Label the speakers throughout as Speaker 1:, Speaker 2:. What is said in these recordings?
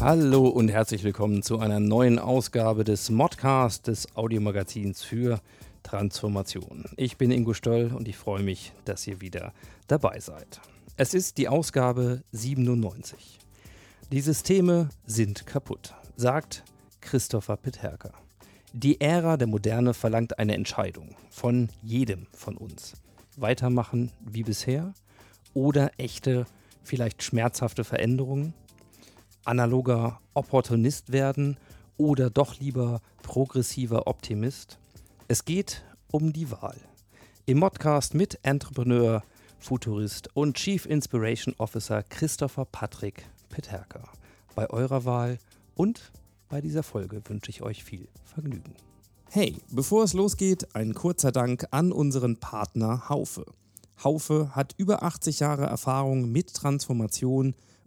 Speaker 1: Hallo und herzlich willkommen zu einer neuen Ausgabe des Modcast, des Audiomagazins für Transformation. Ich bin Ingo Stoll und ich freue mich, dass ihr wieder dabei seid. Es ist die Ausgabe 97. Die Systeme sind kaputt, sagt Christopher Peterka. Die Ära der Moderne verlangt eine Entscheidung von jedem von uns. Weitermachen wie bisher oder echte, vielleicht schmerzhafte Veränderungen? Analoger Opportunist werden oder doch lieber progressiver Optimist? Es geht um die Wahl. Im Modcast mit Entrepreneur, Futurist und Chief Inspiration Officer Christopher Patrick Peterka. Bei eurer Wahl und bei dieser Folge wünsche ich euch viel Vergnügen. Hey, bevor es losgeht, ein kurzer Dank an unseren Partner Haufe. Haufe hat über 80 Jahre Erfahrung mit Transformation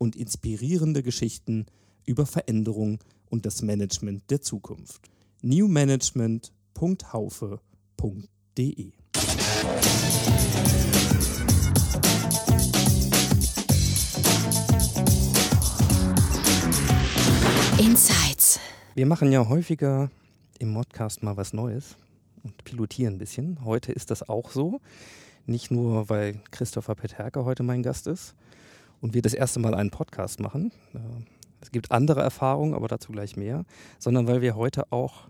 Speaker 1: und inspirierende Geschichten über Veränderung und das Management der Zukunft. newmanagement.haufe.de
Speaker 2: Insights.
Speaker 1: Wir machen ja häufiger im Modcast mal was Neues und pilotieren ein bisschen. Heute ist das auch so. Nicht nur, weil Christopher Peterka heute mein Gast ist und wir das erste Mal einen Podcast machen. Äh, Es gibt andere Erfahrungen, aber dazu gleich mehr. Sondern weil wir heute auch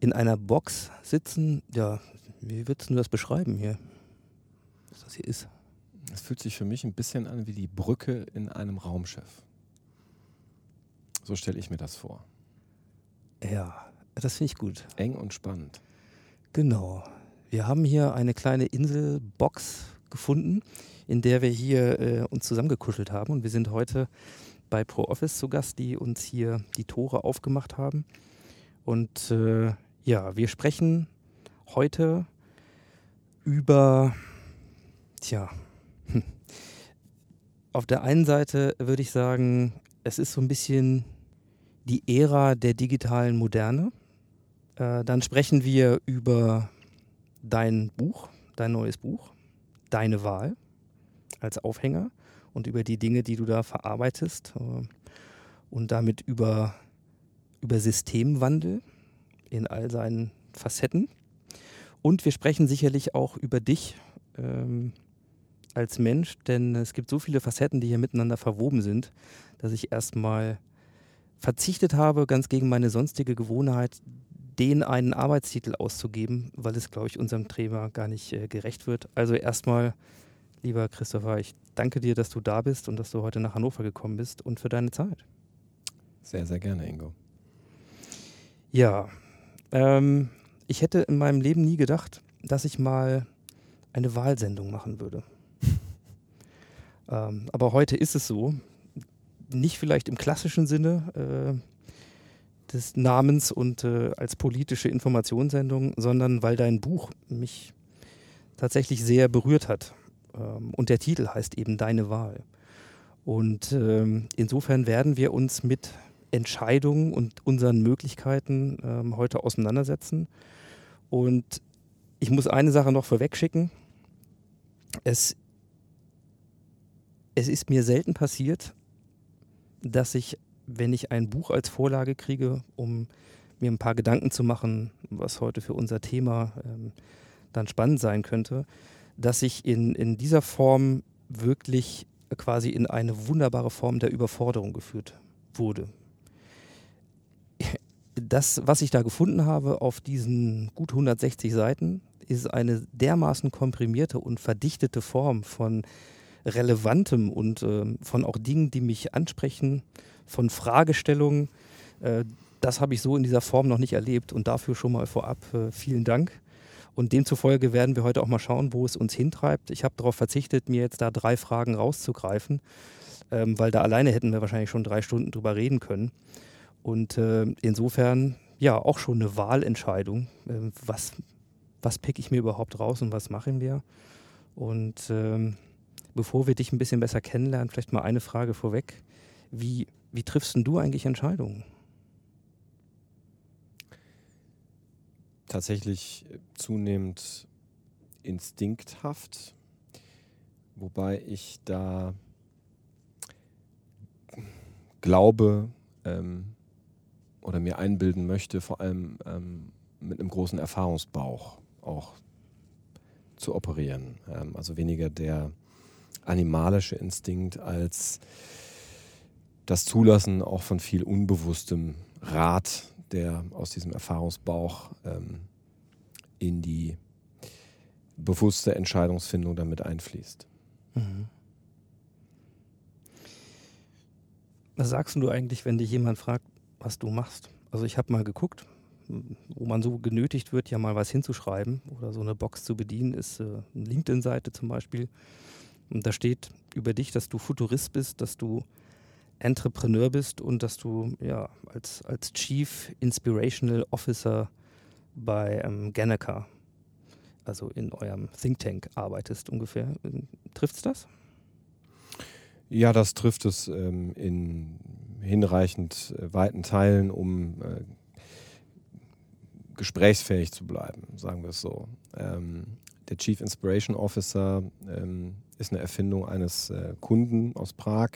Speaker 1: in einer Box sitzen. Ja, wie würdest du das beschreiben hier? Was das hier ist?
Speaker 3: Es fühlt sich für mich ein bisschen an wie die Brücke in einem Raumschiff. So stelle ich mir das vor.
Speaker 1: Ja, das finde ich gut.
Speaker 3: Eng und spannend.
Speaker 1: Genau. Wir haben hier eine kleine Inselbox gefunden, in der wir hier äh, uns zusammengekuschelt haben. Und wir sind heute bei ProOffice zu Gast, die uns hier die Tore aufgemacht haben. Und äh, ja, wir sprechen heute über, tja, auf der einen Seite würde ich sagen, es ist so ein bisschen die Ära der digitalen Moderne. Äh, dann sprechen wir über dein Buch, dein neues Buch, deine Wahl als Aufhänger und über die Dinge, die du da verarbeitest äh, und damit über, über Systemwandel in all seinen Facetten. Und wir sprechen sicherlich auch über dich ähm, als Mensch, denn es gibt so viele Facetten, die hier miteinander verwoben sind, dass ich erstmal verzichtet habe, ganz gegen meine sonstige Gewohnheit, den einen Arbeitstitel auszugeben, weil es, glaube ich, unserem Thema gar nicht äh, gerecht wird. Also erstmal, lieber Christopher, ich danke dir, dass du da bist und dass du heute nach Hannover gekommen bist und für deine Zeit.
Speaker 3: Sehr, sehr gerne, Ingo.
Speaker 1: Ja, ähm, ich hätte in meinem Leben nie gedacht, dass ich mal eine Wahlsendung machen würde. ähm, aber heute ist es so. Nicht vielleicht im klassischen Sinne äh, des Namens und äh, als politische Informationssendung, sondern weil dein Buch mich tatsächlich sehr berührt hat. Ähm, und der Titel heißt eben Deine Wahl. Und ähm, insofern werden wir uns mit Entscheidungen und unseren Möglichkeiten ähm, heute auseinandersetzen. Und ich muss eine Sache noch vorwegschicken. Es, es ist mir selten passiert, dass ich, wenn ich ein Buch als Vorlage kriege, um mir ein paar Gedanken zu machen, was heute für unser Thema ähm, dann spannend sein könnte, dass ich in, in dieser Form wirklich quasi in eine wunderbare Form der Überforderung geführt wurde. das, was ich da gefunden habe auf diesen gut 160 Seiten, ist eine dermaßen komprimierte und verdichtete Form von Relevantem und äh, von auch Dingen, die mich ansprechen, von Fragestellungen. Äh, das habe ich so in dieser Form noch nicht erlebt und dafür schon mal vorab äh, vielen Dank. Und demzufolge werden wir heute auch mal schauen, wo es uns hintreibt. Ich habe darauf verzichtet, mir jetzt da drei Fragen rauszugreifen, ähm, weil da alleine hätten wir wahrscheinlich schon drei Stunden drüber reden können. Und äh, insofern ja auch schon eine Wahlentscheidung. Äh, was was pick ich mir überhaupt raus und was machen wir? Und ähm, bevor wir dich ein bisschen besser kennenlernen, vielleicht mal eine Frage vorweg. Wie, wie triffst du eigentlich Entscheidungen?
Speaker 3: Tatsächlich zunehmend instinkthaft, wobei ich da glaube ähm, oder mir einbilden möchte, vor allem ähm, mit einem großen Erfahrungsbauch auch zu operieren. Ähm, also weniger der animalische Instinkt als das Zulassen auch von viel unbewusstem Rat, der aus diesem Erfahrungsbauch ähm, in die bewusste Entscheidungsfindung damit einfließt. Mhm.
Speaker 1: Was sagst du eigentlich, wenn dich jemand fragt, was du machst? Also ich habe mal geguckt, wo man so genötigt wird, ja mal was hinzuschreiben oder so eine Box zu bedienen, ist äh, eine LinkedIn-Seite zum Beispiel. Und da steht über dich, dass du Futurist bist, dass du Entrepreneur bist und dass du ja als, als Chief Inspirational Officer bei ähm, Ganaka, also in eurem Think Tank arbeitest ungefähr. Trifft es das?
Speaker 3: Ja, das trifft es ähm, in hinreichend äh, weiten Teilen, um äh, gesprächsfähig zu bleiben, sagen wir es so. Ähm, der Chief Inspiration Officer ähm, ist eine Erfindung eines äh, Kunden aus Prag.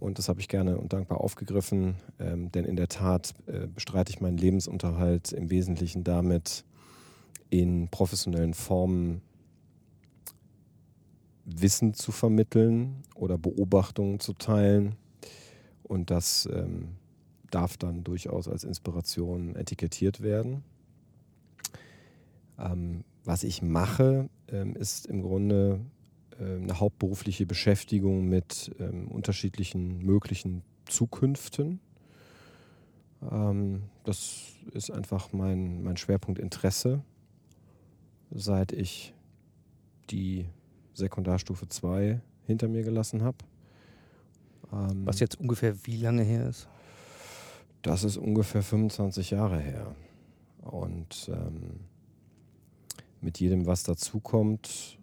Speaker 3: Und das habe ich gerne und dankbar aufgegriffen, ähm, denn in der Tat äh, bestreite ich meinen Lebensunterhalt im Wesentlichen damit, in professionellen Formen Wissen zu vermitteln oder Beobachtungen zu teilen und das ähm, darf dann durchaus als Inspiration etikettiert werden. Ähm, was ich mache, ähm, ist im Grunde eine hauptberufliche Beschäftigung mit ähm, unterschiedlichen möglichen Zukünften. Ähm, das ist einfach mein, mein Schwerpunkt Interesse, seit ich die Sekundarstufe 2 hinter mir gelassen habe.
Speaker 1: Ähm, was jetzt ungefähr wie lange her ist?
Speaker 3: Das ist ungefähr 25 Jahre her. Und ähm, mit jedem, was dazukommt,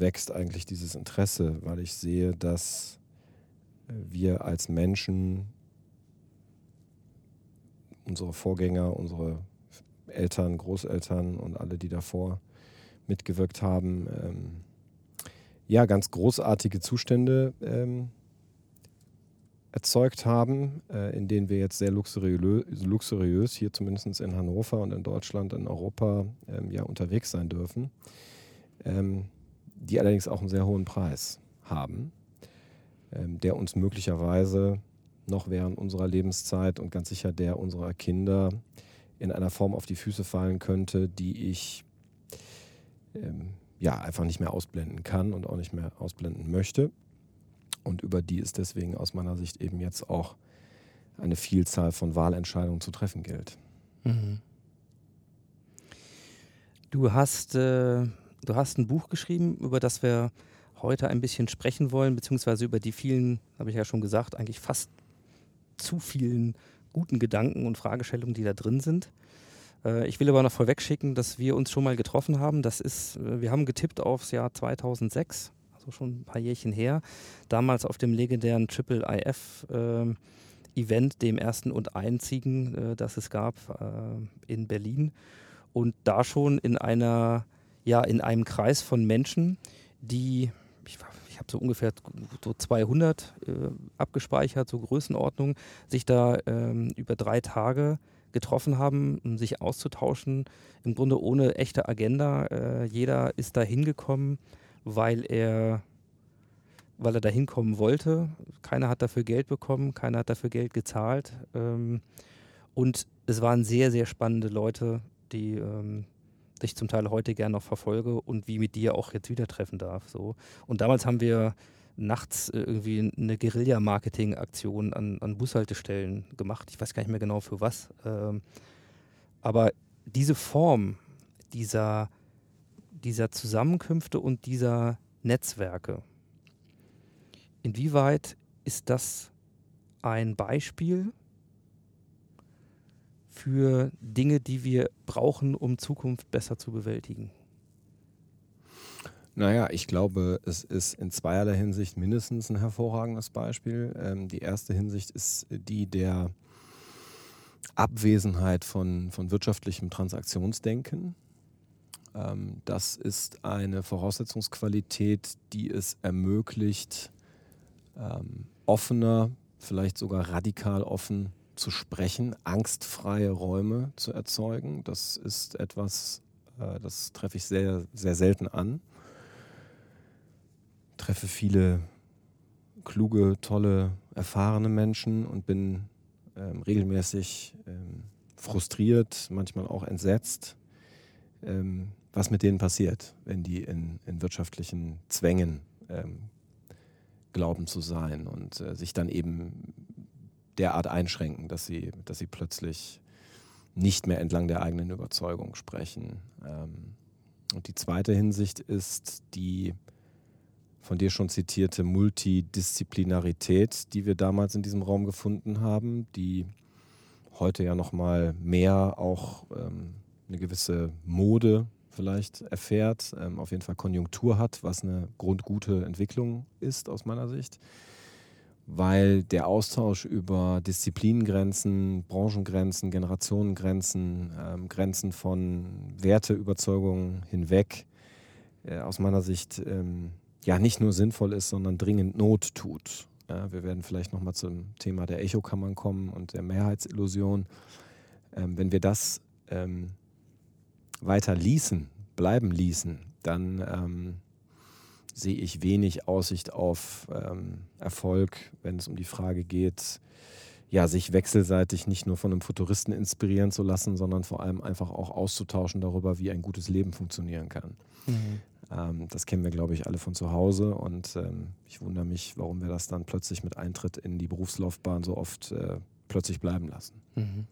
Speaker 3: wächst eigentlich dieses Interesse, weil ich sehe, dass wir als Menschen, unsere Vorgänger, unsere Eltern, Großeltern und alle, die davor mitgewirkt haben, ähm, ja, ganz großartige Zustände ähm, erzeugt haben, äh, in denen wir jetzt sehr luxuriös, luxuriös hier zumindest in Hannover und in Deutschland, in Europa ähm, ja unterwegs sein dürfen, ähm, die allerdings auch einen sehr hohen Preis haben, ähm, der uns möglicherweise noch während unserer Lebenszeit und ganz sicher der unserer Kinder in einer Form auf die Füße fallen könnte, die ich ähm, ja einfach nicht mehr ausblenden kann und auch nicht mehr ausblenden möchte und über die es deswegen aus meiner Sicht eben jetzt auch eine Vielzahl von Wahlentscheidungen zu treffen gilt. Mhm.
Speaker 1: Du hast, äh, du hast ein Buch geschrieben, über das wir heute ein bisschen sprechen wollen, beziehungsweise über die vielen, habe ich ja schon gesagt, eigentlich fast zu vielen guten Gedanken und Fragestellungen, die da drin sind. Äh, ich will aber noch vorweg schicken, dass wir uns schon mal getroffen haben. Das ist, äh, wir haben getippt aufs Jahr 2006 also schon ein paar Jährchen her, damals auf dem legendären Triple IF äh, Event, dem ersten und einzigen, äh, das es gab äh, in Berlin. Und da schon in einer, ja, in einem Kreis von Menschen, die, ich, ich habe so ungefähr so 200 äh, abgespeichert, so Größenordnung, sich da ähm, über drei Tage getroffen haben, um sich auszutauschen, im Grunde ohne echte Agenda. Äh, jeder ist da hingekommen, weil er, weil er da hinkommen wollte. Keiner hat dafür Geld bekommen, keiner hat dafür Geld gezahlt. Ähm, Und es waren sehr, sehr spannende Leute, die ähm, ich zum Teil heute gerne noch verfolge und wie mit dir auch jetzt wieder treffen darf. So. Und damals haben wir nachts äh, irgendwie eine Guerilla-Marketing-Aktion an, an Bushaltestellen gemacht. Ich weiß gar nicht mehr genau für was. Ähm, aber diese Form dieser, dieser Zusammenkünfte und dieser Netzwerke, inwieweit ist das ein Beispiel für Dinge, die wir brauchen, um Zukunft besser zu bewältigen?
Speaker 3: Naja, ich glaube, es ist in zweierlei Hinsicht mindestens ein hervorragendes Beispiel. Ähm, die erste Hinsicht ist die der Abwesenheit von, von wirtschaftlichem Transaktionsdenken. Ähm, das ist eine Voraussetzungsqualität, die es ermöglicht, ähm, offener, vielleicht sogar radikal offen zu sprechen, angstfreie Räume zu erzeugen. Das ist etwas, äh, das treffe ich sehr, sehr selten an. Treffe viele kluge, tolle, erfahrene Menschen und bin ähm, regelmäßig ähm, frustriert, manchmal auch entsetzt, ähm, was mit denen passiert, wenn die in, in wirtschaftlichen Zwängen ähm, glauben zu sein und äh, sich dann eben derart einschränken, dass sie, dass sie plötzlich nicht mehr entlang der eigenen Überzeugung sprechen. Ähm, und die zweite Hinsicht ist die von dir schon zitierte Multidisziplinarität, die wir damals in diesem Raum gefunden haben, die heute ja noch mal mehr auch ähm, eine gewisse Mode vielleicht erfährt, ähm, auf jeden Fall Konjunktur hat, was eine grundgute Entwicklung ist aus meiner Sicht, weil der Austausch über Disziplinengrenzen, Branchengrenzen, Generationengrenzen, ähm, Grenzen von Werteüberzeugungen hinweg äh, aus meiner Sicht ähm, ja nicht nur sinnvoll ist, sondern dringend Not tut. Ja, wir werden vielleicht nochmal zum Thema der Echokammern kommen und der Mehrheitsillusion. Ähm, wenn wir das ähm, weiter ließen, bleiben ließen, dann ähm, sehe ich wenig Aussicht auf ähm, Erfolg, wenn es um die Frage geht, ja, sich wechselseitig nicht nur von einem Futuristen inspirieren zu lassen, sondern vor allem einfach auch auszutauschen darüber, wie ein gutes Leben funktionieren kann. Mhm. Ähm, das kennen wir, glaube ich, alle von zu Hause und ähm, ich wundere mich, warum wir das dann plötzlich mit Eintritt in die Berufslaufbahn so oft äh, plötzlich bleiben lassen. Mhm.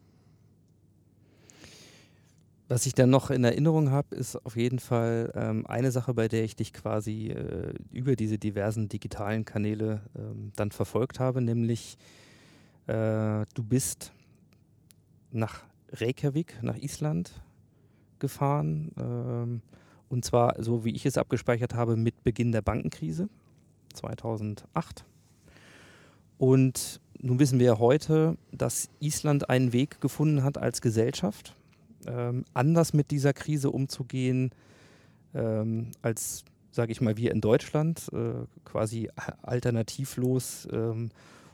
Speaker 1: Was ich dann noch in Erinnerung habe, ist auf jeden Fall ähm, eine Sache, bei der ich dich quasi äh, über diese diversen digitalen Kanäle ähm, dann verfolgt habe, nämlich äh, du bist nach Reykjavik, nach Island gefahren. Ähm, und zwar, so wie ich es abgespeichert habe, mit Beginn der Bankenkrise 2008. Und nun wissen wir ja heute, dass Island einen Weg gefunden hat als Gesellschaft, ähm, anders mit dieser Krise umzugehen, ähm, als, sage ich mal, wir in Deutschland, äh, quasi alternativlos ähm,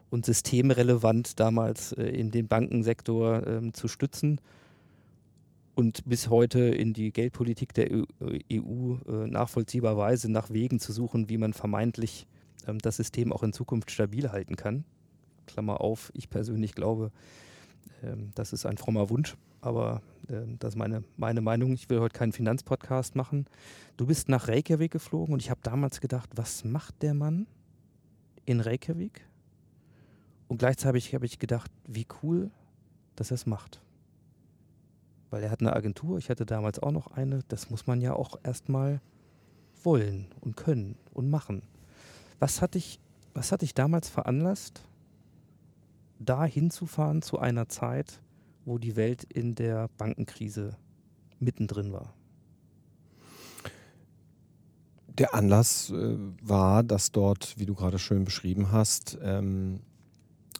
Speaker 1: und systemrelevant damals äh, in den Bankensektor ähm, zu stützen und bis heute in die Geldpolitik der EU äh, nachvollziehbarweise nach Wegen zu suchen, wie man vermeintlich ähm, das System auch in Zukunft stabil halten kann. Klammer auf, ich persönlich glaube, ähm, das ist ein frommer Wunsch, aber das ist meine, meine Meinung. Ich will heute keinen Finanzpodcast machen. Du bist nach Reykjavik geflogen und ich habe damals gedacht, was macht der Mann in Reykjavik? Und gleichzeitig habe ich gedacht, wie cool, dass er es macht. Weil er hat eine Agentur, ich hatte damals auch noch eine. Das muss man ja auch erstmal wollen und können und machen. Was hat dich, was hat dich damals veranlasst, da hinzufahren zu einer Zeit, wo die Welt in der Bankenkrise mittendrin war?
Speaker 3: Der Anlass äh, war, dass dort, wie du gerade schön beschrieben hast, ähm,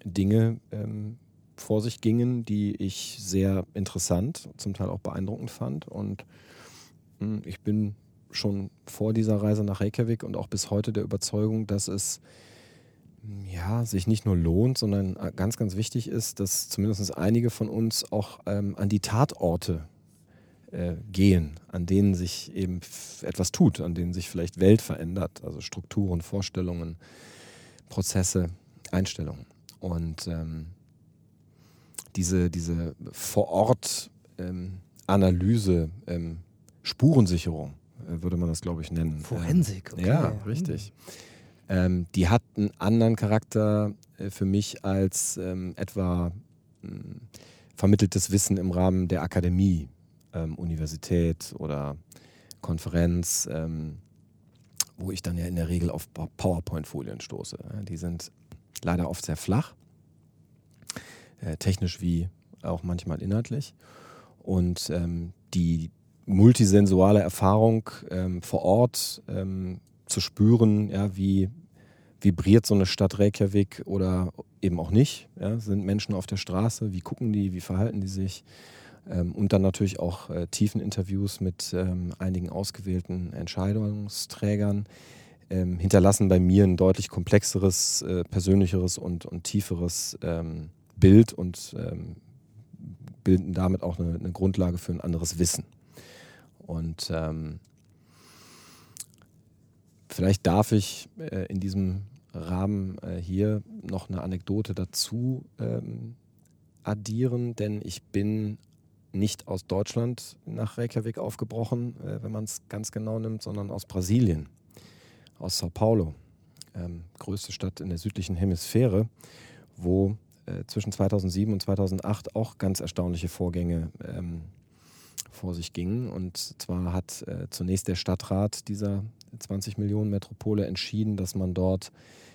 Speaker 3: Dinge ähm, vor sich gingen, die ich sehr interessant, zum Teil auch beeindruckend fand. Und mh, hm, ich bin schon vor dieser Reise nach Reykjavik und auch bis heute der Überzeugung, dass es ja, sich nicht nur lohnt, sondern äh, ganz, ganz wichtig ist, dass zumindest einige von uns auch ähm, an die Tatorte äh, gehen, an denen sich eben etwas tut, an denen sich vielleicht Welt verändert, also Strukturen, Vorstellungen, Prozesse, Einstellungen. Und ähm, diese, diese Vor-Ort-Analyse, ähm, Spurensicherung, äh, würde man das, glaube ich, nennen.
Speaker 1: Forensik, okay.
Speaker 3: Ja, richtig. Ähm, die hat einen anderen Charakter äh, für mich als ähm, etwa mh, vermitteltes Wissen im Rahmen der Akademie, ähm, Universität oder Konferenz, ähm, wo ich dann ja in der Regel auf PowerPoint-Folien stoße. Die sind leider oft sehr flach, äh, technisch wie auch manchmal inhaltlich. Und ähm, die multisensuale Erfahrung ähm, vor Ort ähm, zu spüren, ja, wie vibriert so eine Stadt Reykjavik oder eben auch nicht. Ja, sind Menschen auf der Straße, wie gucken die, wie verhalten die sich? Ähm, und dann natürlich auch äh, tiefen Interviews mit ähm, einigen ausgewählten Entscheidungsträgern ähm, hinterlassen bei mir ein deutlich komplexeres, äh, persönlicheres und, und tieferes ähm, Bild und ähm, bilden damit auch eine, eine, Grundlage für ein anderes Wissen. Und ähm, vielleicht darf ich äh, in diesem Rahmen äh, hier noch eine Anekdote dazu ähm, addieren, denn ich bin nicht aus Deutschland nach Reykjavik aufgebrochen, äh, wenn man es ganz genau nimmt, sondern aus Brasilien, aus Sao Paulo, ähm, größte Stadt in der südlichen Hemisphäre, wo äh, zwischen 2007 und 2008 auch ganz erstaunliche Vorgänge ähm, vor sich gingen. Und zwar hat äh, zunächst der Stadtrat dieser 20 Millionen Metropole entschieden, dass man dort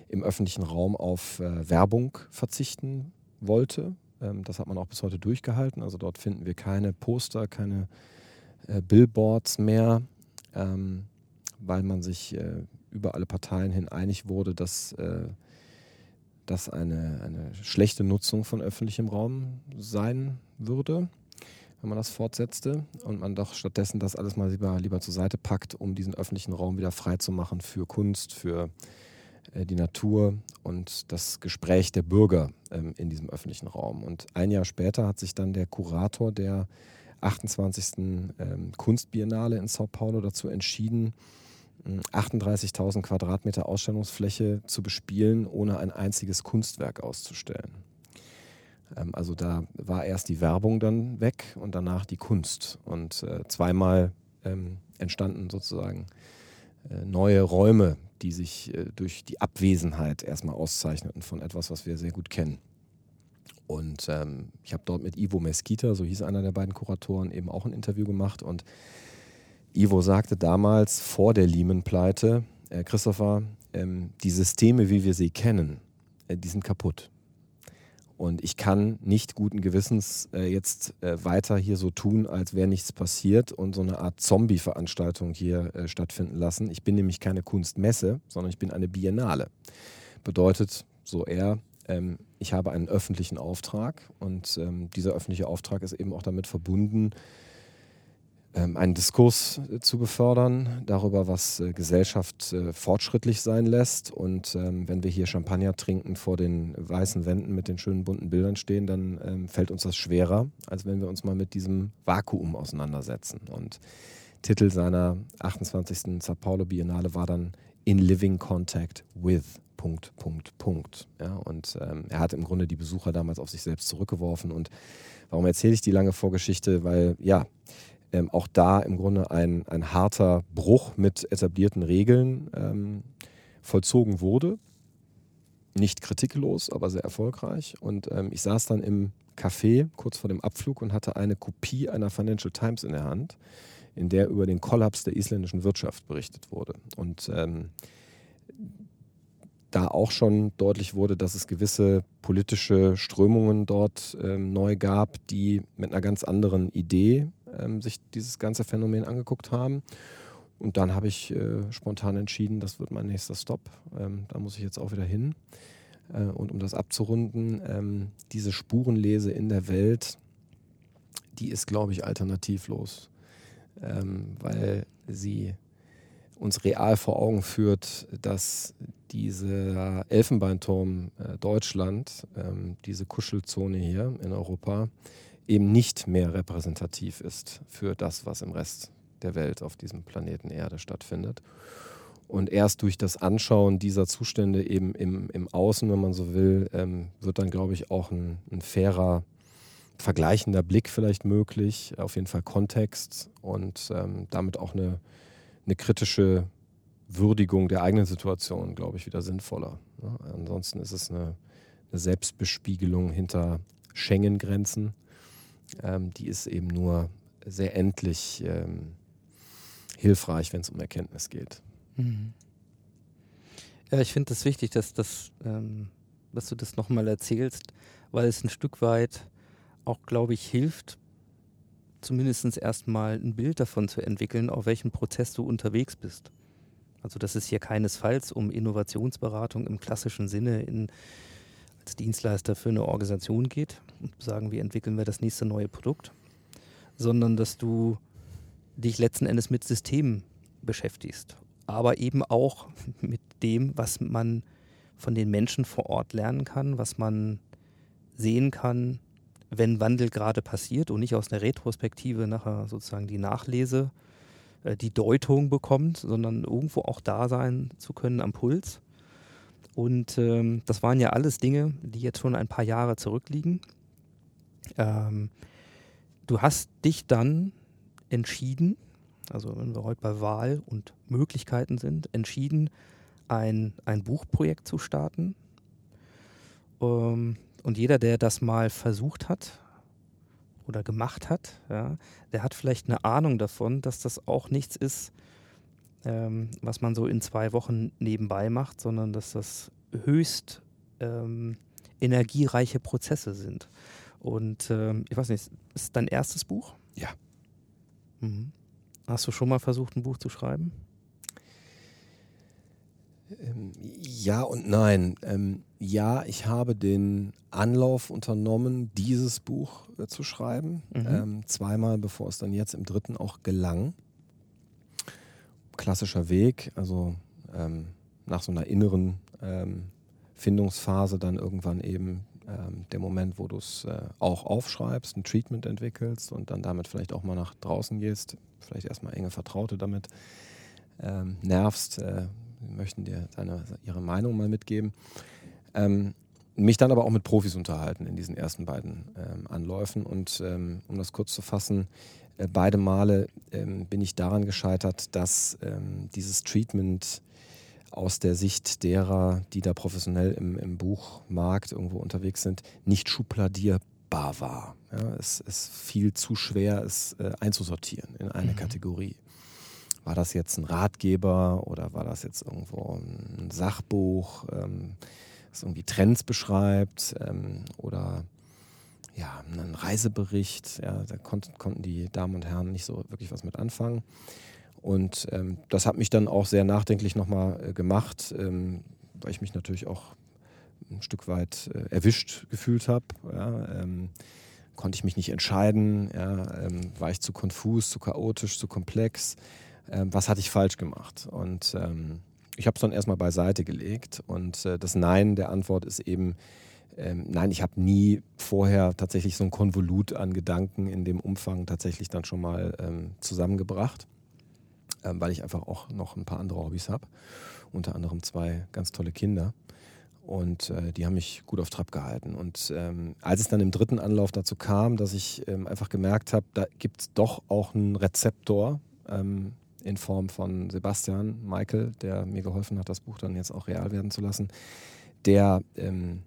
Speaker 3: im öffentlichen Raum auf äh, Werbung verzichten wollte. Ähm, das hat man auch bis heute durchgehalten. Also dort finden wir keine Poster, keine äh, Billboards mehr, ähm, weil man sich äh, über alle Parteien hin einig wurde, dass äh, das eine, eine schlechte Nutzung von öffentlichem Raum sein würde wenn man das fortsetzte und man doch stattdessen das alles mal lieber, lieber zur Seite packt, um diesen öffentlichen Raum wieder frei zu machen für Kunst, für äh, die Natur und das Gespräch der Bürger ähm, in diesem öffentlichen Raum. Und ein Jahr später hat sich dann der Kurator der 28. Ähm, Kunstbiennale in Sao Paulo dazu entschieden, 38.000 Quadratmeter Ausstellungsfläche zu bespielen, ohne ein einziges Kunstwerk auszustellen. Ähm, also da war erst die Werbung dann weg und danach die Kunst. Und äh, zweimal ähm, entstanden sozusagen äh, neue Räume, die sich äh, durch die Abwesenheit erstmal auszeichneten von etwas, was wir sehr gut kennen. Und ähm, ich habe dort mit Ivo Mesquita, so hieß einer der beiden Kuratoren, eben auch ein Interview gemacht. Und Ivo sagte damals vor der Lehman-Pleite, äh, Christopher, ähm, die Systeme, wie wir sie kennen, äh, die sind kaputt. Und ich kann nicht guten Gewissens äh, jetzt äh, weiter hier so tun, als wäre nichts passiert und so eine Art Zombie-Veranstaltung hier äh, stattfinden lassen. Ich bin nämlich keine Kunstmesse, sondern ich bin eine Biennale. Bedeutet, so er, ähm, ich habe einen öffentlichen Auftrag und ähm, dieser öffentliche Auftrag ist eben auch damit verbunden, einen Diskurs äh, zu befördern darüber, was äh, Gesellschaft äh, fortschrittlich sein lässt. Und ähm, wenn wir hier Champagner trinken vor den weißen Wänden mit den schönen bunten Bildern stehen, dann ähm, fällt uns das schwerer, als wenn wir uns mal mit diesem Vakuum auseinandersetzen. Und Titel seiner 28. Sao Paulo Biennale war dann In Living Contact with. Punkt, Punkt, Punkt. Ja, und ähm, er hat im Grunde die Besucher damals auf sich selbst zurückgeworfen. Und warum erzähle ich die lange Vorgeschichte? Weil, ja, ähm, auch da im Grunde ein, ein harter Bruch mit etablierten Regeln ähm, vollzogen wurde. Nicht kritiklos, aber sehr erfolgreich. Und ähm, ich saß dann im Café kurz vor dem Abflug und hatte eine Kopie einer Financial Times in der Hand, in der über den Kollaps der isländischen Wirtschaft berichtet wurde. Und ähm, da auch schon deutlich wurde, dass es gewisse politische Strömungen dort ähm, neu gab, die mit einer ganz anderen Idee ähm, sich dieses ganze Phänomen angeguckt haben. Und dann habe ich äh, spontan entschieden, das wird mein nächster Stop. Ähm, da muss ich jetzt auch wieder hin. Äh, und um das abzurunden, ähm, diese Spurenlese in der Welt, die ist, glaube ich, alternativlos, ähm, weil sie uns real vor Augen führt, dass dieser Elfenbeinturm äh, Deutschland, ähm, diese Kuschelzone hier in Europa, eben nicht mehr repräsentativ ist für das, was im Rest der Welt auf diesem Planeten Erde stattfindet. Und erst durch das Anschauen dieser Zustände eben im, im Außen, wenn man so will, ähm, wird dann, glaube ich, auch ein, ein fairer vergleichender Blick vielleicht möglich, auf jeden Fall Kontext und ähm, damit auch eine, eine kritische Würdigung der eigenen Situation, glaube ich, wieder sinnvoller. Ne? Ansonsten ist es eine, eine Selbstbespiegelung hinter Schengen-Grenzen. Ähm, die ist eben nur sehr endlich ähm, hilfreich, wenn es um Erkenntnis geht.
Speaker 1: Mhm. Ja, ich finde es das wichtig, dass, das, ähm, dass du das nochmal erzählst, weil es ein Stück weit auch, glaube ich, hilft, zumindest erstmal ein Bild davon zu entwickeln, auf welchem Prozess du unterwegs bist. Also dass es hier keinesfalls um Innovationsberatung im klassischen Sinne in, als Dienstleister für eine Organisation geht sagen, wie entwickeln wir das nächste neue Produkt, sondern dass du dich letzten Endes mit Systemen beschäftigst, aber eben auch mit dem, was man von den Menschen vor Ort lernen kann, was man sehen kann, wenn Wandel gerade passiert und nicht aus einer Retrospektive nachher sozusagen die Nachlese, äh, die Deutung bekommt, sondern irgendwo auch da sein zu können am Puls. Und ähm, das waren ja alles Dinge, die jetzt schon ein paar Jahre zurückliegen. Ähm, du hast dich dann entschieden, also wenn wir heute bei Wahl und Möglichkeiten sind, entschieden, ein, ein Buchprojekt zu starten. Ähm, und jeder, der das mal versucht hat oder gemacht hat, ja, der hat vielleicht eine Ahnung davon, dass das auch nichts ist, ähm, was man so in zwei Wochen nebenbei macht, sondern dass das höchst ähm, energiereiche Prozesse sind. Und ähm, ich weiß nicht, ist dein erstes Buch?
Speaker 3: Ja.
Speaker 1: Mhm. Hast du schon mal versucht, ein Buch zu schreiben?
Speaker 3: Ähm, ja und nein. Ähm, ja, ich habe den Anlauf unternommen, dieses Buch äh, zu schreiben.
Speaker 1: Mhm.
Speaker 3: Ähm, zweimal, bevor es dann jetzt im dritten auch gelang. Klassischer Weg, also ähm, nach so einer inneren ähm, Findungsphase dann irgendwann eben ähm, der Moment, wo du es äh, auch aufschreibst, ein Treatment entwickelst und dann damit vielleicht auch mal nach draußen gehst, vielleicht erstmal enge Vertraute damit ähm, nervst, äh, möchten dir deine, ihre Meinung mal mitgeben. Ähm, mich dann aber auch mit Profis unterhalten in diesen ersten beiden ähm, Anläufen. Und ähm, um das kurz zu fassen, äh, beide Male ähm, bin ich daran gescheitert, dass dieses Treatment aus der Sicht derer, die da professionell im, im Buchmarkt irgendwo unterwegs sind, nicht schubladierbar war. Ja, es ist viel zu schwer, es äh, einzusortieren in eine mhm. Kategorie. War das jetzt ein Ratgeber oder war das jetzt irgendwo ein Sachbuch, ähm, das irgendwie Trends beschreibt ähm, oder ja, ein Reisebericht? Ja, da konnten, konnten die Damen und Herren nicht so wirklich was mit anfangen. Und ähm, das hat mich dann auch sehr nachdenklich nochmal äh, gemacht, ähm, weil ich mich natürlich auch ein Stück weit äh, erwischt gefühlt habe. Ja, ähm, konnte ich mich nicht entscheiden, ja, ähm, war ich zu konfus, zu chaotisch, zu komplex ähm, was hatte ich falsch gemacht? Und ähm, ich habe es dann erstmal beiseite gelegt und äh, das Nein der Antwort ist eben, nein, ich habe nie vorher tatsächlich so ein Konvolut an Gedanken in dem Umfang tatsächlich dann schon mal zusammengebracht, ähm, weil ich einfach auch noch ein paar andere Hobbys habe, unter anderem zwei ganz tolle Kinder. Und äh, die haben mich gut auf Trab gehalten. Und ähm, als es dann im dritten Anlauf dazu kam, dass ich ähm, einfach gemerkt habe, da gibt es doch auch einen Rezeptor, ähm, in Form von Sebastian Michael, der mir geholfen hat, das Buch dann jetzt auch real werden zu lassen, der ähm,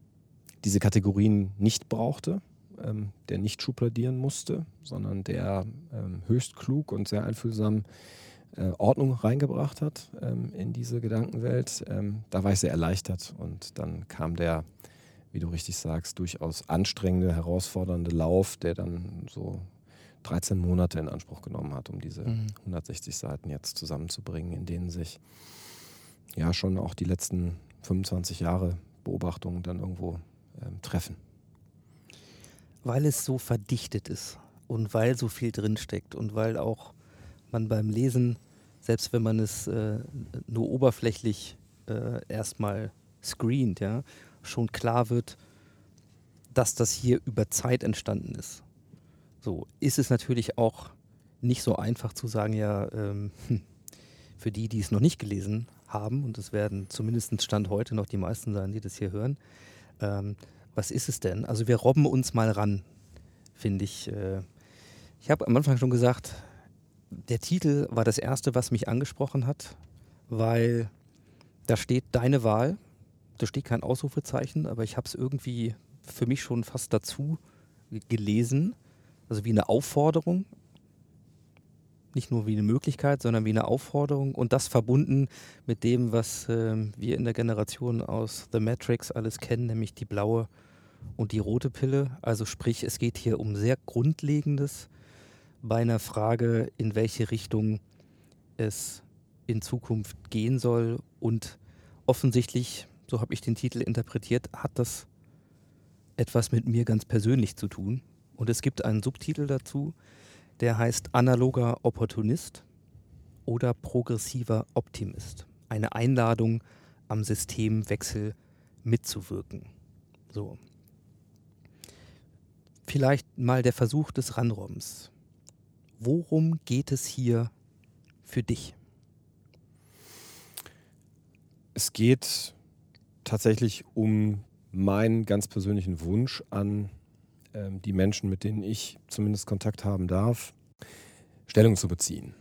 Speaker 3: diese Kategorien nicht brauchte, ähm, der nicht schubladieren musste, sondern der ähm, höchst klug und sehr einfühlsam äh, Ordnung reingebracht hat ähm, in diese Gedankenwelt. Ähm, da war ich sehr erleichtert und dann kam der, wie du richtig sagst, durchaus anstrengende, herausfordernde Lauf, der dann so 13 Monate in Anspruch genommen hat, um diese mhm. 160 Seiten jetzt zusammenzubringen, in denen sich ja schon auch die letzten 25 Jahre Beobachtungen dann irgendwo ähm, treffen.
Speaker 1: Weil es so verdichtet ist und weil so viel drinsteckt und weil auch man beim Lesen, selbst wenn man es äh, nur oberflächlich äh, erstmal screent, ja, schon klar wird, dass das hier über Zeit entstanden ist. So ist es natürlich auch nicht so einfach zu sagen, ja, ähm, hm, für die, die es noch nicht gelesen haben, und es werden zumindest Stand heute noch die meisten sein, die das hier hören, ähm, was ist es denn? Also wir robben uns mal ran. finde ich. Äh, ich habe am Anfang schon gesagt, der Titel war das erste, was mich angesprochen hat, weil da steht deine Wahl. Da steht kein Ausrufezeichen, aber ich habe es irgendwie für mich schon fast dazu gelesen. Also wie eine Aufforderung. Nicht nur wie eine Möglichkeit, sondern wie eine Aufforderung. Und das verbunden mit dem, was äh, wir in der Generation aus The Matrix alles kennen, nämlich die blaue und die rote Pille. Also sprich, es geht hier um sehr Grundlegendes bei einer Frage, in welche Richtung es in Zukunft gehen soll. Und offensichtlich, so habe ich den Titel interpretiert, hat das etwas mit mir ganz persönlich zu tun. Und es gibt einen Subtitel dazu, der heißt Analoger Opportunist oder Progressiver Optimist. Eine Einladung, am Systemwechsel mitzuwirken. So. Vielleicht mal der Versuch des Ranroms. Worum geht es hier für dich?
Speaker 3: Es geht tatsächlich um meinen ganz persönlichen Wunsch an ähm, die Menschen, mit denen ich zumindest Kontakt haben darf, Stellung zu beziehen.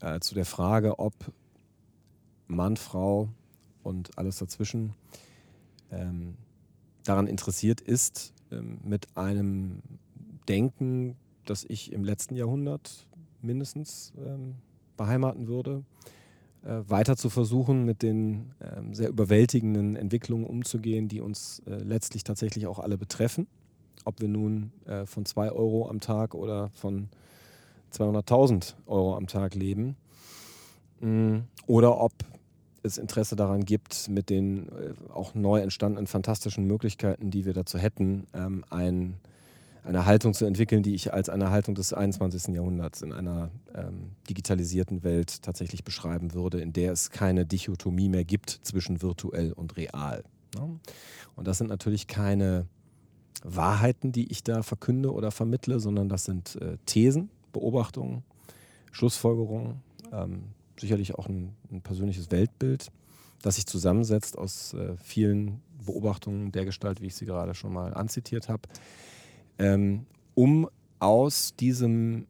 Speaker 3: Äh, zu der Frage, ob Mann, Frau und alles dazwischen ähm, daran interessiert ist, ähm, mit einem Denken, das ich im letzten Jahrhundert mindestens ähm, beheimaten würde, äh, weiter zu versuchen, mit den ähm, sehr überwältigenden Entwicklungen umzugehen, die uns äh, letztlich tatsächlich auch alle betreffen. Ob wir nun äh, von 2 Euro am Tag oder von 200.000 Euro am Tag leben. Mm, oder ob es Interesse daran gibt, mit den äh, auch neu entstandenen fantastischen Möglichkeiten, die wir dazu hätten, ähm, ein, eine Haltung zu entwickeln, die ich als eine Haltung des 21. Jahrhunderts in einer ähm, digitalisierten Welt tatsächlich beschreiben würde, in der es keine Dichotomie mehr gibt zwischen virtuell und real. Ne? Und das sind natürlich keine Wahrheiten, die ich da verkünde oder vermittle, sondern das sind äh, Thesen, Beobachtungen, Schlussfolgerungen, ähm, sicherlich auch ein, ein, persönliches Weltbild, das sich zusammensetzt aus äh, vielen Beobachtungen der Gestalt, wie ich sie gerade schon mal anzitiert habe, ähm, um aus diesem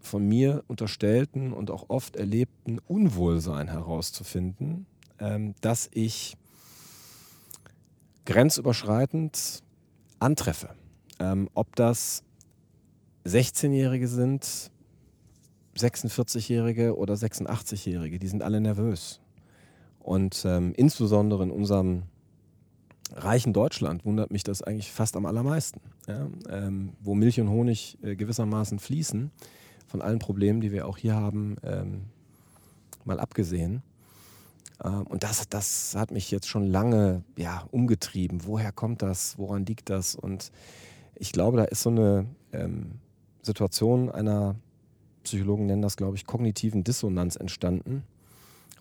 Speaker 3: von mir unterstellten und auch oft erlebten Unwohlsein herauszufinden, ähm, dass ich grenzüberschreitend antreffe. Ähm, ob das 16-Jährige sind, 46-Jährige oder 86-Jährige, die sind alle nervös. Und ähm, insbesondere in unserem reichen Deutschland wundert mich das eigentlich fast am allermeisten. Ja? Ähm, wo Milch und Honig äh, gewissermaßen fließen, von allen Problemen, die wir auch hier haben, ähm, mal abgesehen. Ähm, und das, das hat mich jetzt schon lange ja, umgetrieben. Woher kommt das? Woran liegt das? Und ich glaube, da ist so eine ähm, Situation einer, Psychologen nennen das, glaube ich, kognitiven Dissonanz entstanden,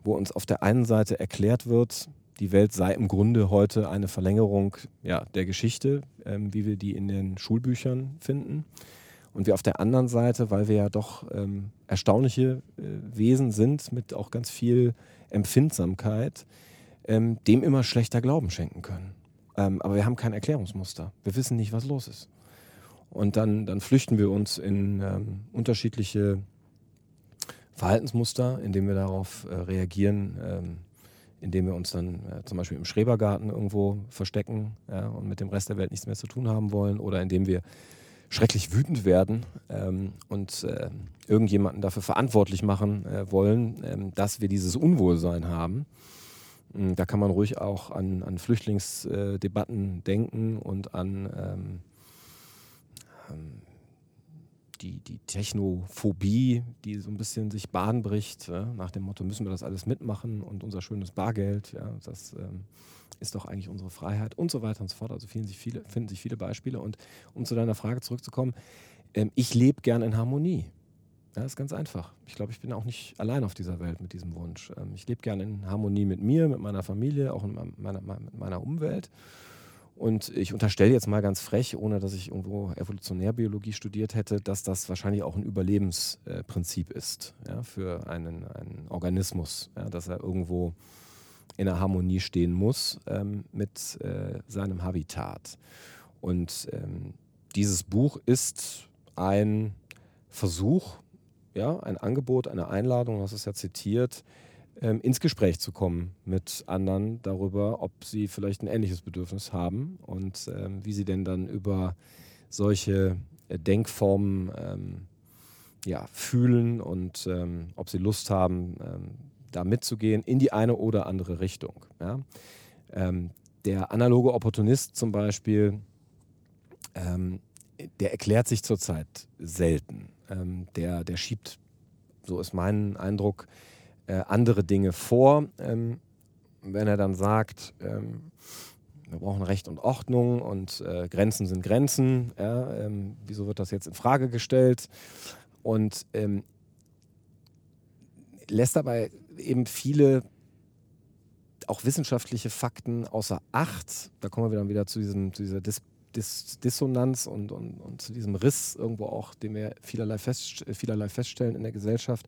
Speaker 3: wo uns auf der einen Seite erklärt wird, die Welt sei im Grunde heute eine Verlängerung ja, der Geschichte, ähm, wie wir die in den Schulbüchern finden. Und wir auf der anderen Seite, weil wir ja doch ähm, erstaunliche äh, Wesen sind mit auch ganz viel Empfindsamkeit, ähm, dem immer schlechter Glauben schenken können. Ähm, aber wir haben kein Erklärungsmuster. Wir wissen nicht, was los ist. Und dann, dann flüchten wir uns in ähm, unterschiedliche Verhaltensmuster, indem wir darauf äh, reagieren, ähm, indem wir uns dann äh, zum Beispiel im Schrebergarten irgendwo verstecken ja, und mit dem Rest der Welt nichts mehr zu tun haben wollen oder indem wir schrecklich wütend werden ähm, und äh, irgendjemanden dafür verantwortlich machen äh, wollen, ähm, dass wir dieses Unwohlsein haben. Ähm, da kann man ruhig auch an, an Flüchtlingsdebatten denken und an ähm, ähm, die, die Technophobie, die so ein bisschen sich Bahn bricht, ja, nach dem Motto, müssen wir das alles mitmachen und unser schönes Bargeld, ja, das ähm, ist doch eigentlich unsere Freiheit und so weiter und so fort. Also finden sich viele, finden sich viele Beispiele. Und um zu deiner Frage zurückzukommen, ähm, ich lebe gern in Harmonie. Ja, das ist ganz einfach. Ich glaube, ich bin auch nicht allein auf dieser Welt mit diesem Wunsch. Ähm, ich lebe gern in Harmonie mit mir, mit meiner Familie, auch in meiner, mit meiner Umwelt. Und ich unterstelle jetzt mal ganz frech, ohne dass ich irgendwo Evolutionärbiologie studiert hätte, dass das wahrscheinlich auch ein Überlebensprinzip ist ja, für einen, einen Organismus, ja, dass er irgendwo in der Harmonie stehen muss ähm, mit äh, seinem Habitat. Und ähm, dieses Buch ist ein Versuch, ja, ein Angebot, eine Einladung, du hast es ja zitiert, ähm, ins Gespräch zu kommen mit anderen darüber, ob sie vielleicht ein ähnliches Bedürfnis haben und ähm, wie sie denn dann über solche äh, Denkformen ähm, ja, fühlen und ähm, ob sie Lust haben, ähm, da mitzugehen in die eine oder andere Richtung. Ja? Ähm, der analoge Opportunist zum Beispiel, der erklärt sich zurzeit selten. der, der schiebt, so ist mein Eindruck, äh, andere Dinge vor. Ähm, wenn er dann sagt, ähm, wir brauchen Recht und Ordnung und äh, Grenzen sind Grenzen, ja, ähm, wieso wird das jetzt in Frage gestellt? Und ähm, lässt dabei eben viele auch wissenschaftliche Fakten außer Acht. Da kommen wir dann wieder zu, diesem, zu dieser Dis Dis Dissonanz und, und, und, zu diesem Riss irgendwo auch, den wir vielerlei, fest, vielerlei feststellen in der Gesellschaft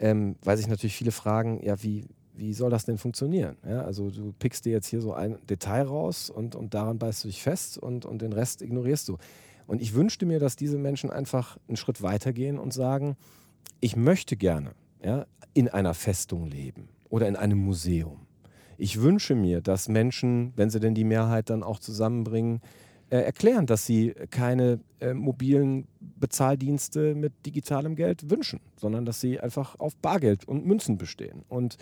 Speaker 3: ähm, weil sich natürlich viele fragen, ja, wie, wie soll das denn funktionieren? Ja, also du pickst dir jetzt hier so ein Detail raus und, und daran beißt du dich fest und, und den Rest ignorierst du. Und ich wünschte mir, dass diese Menschen einfach einen Schritt weitergehen und sagen, ich möchte gerne ja, in einer Festung leben oder in einem Museum. Ich wünsche mir, dass Menschen, wenn sie denn die Mehrheit dann auch zusammenbringen, äh, erklären, dass sie keine äh, mobilen Bezahldienste mit digitalem Geld wünschen, sondern dass sie einfach auf Bargeld und Münzen bestehen und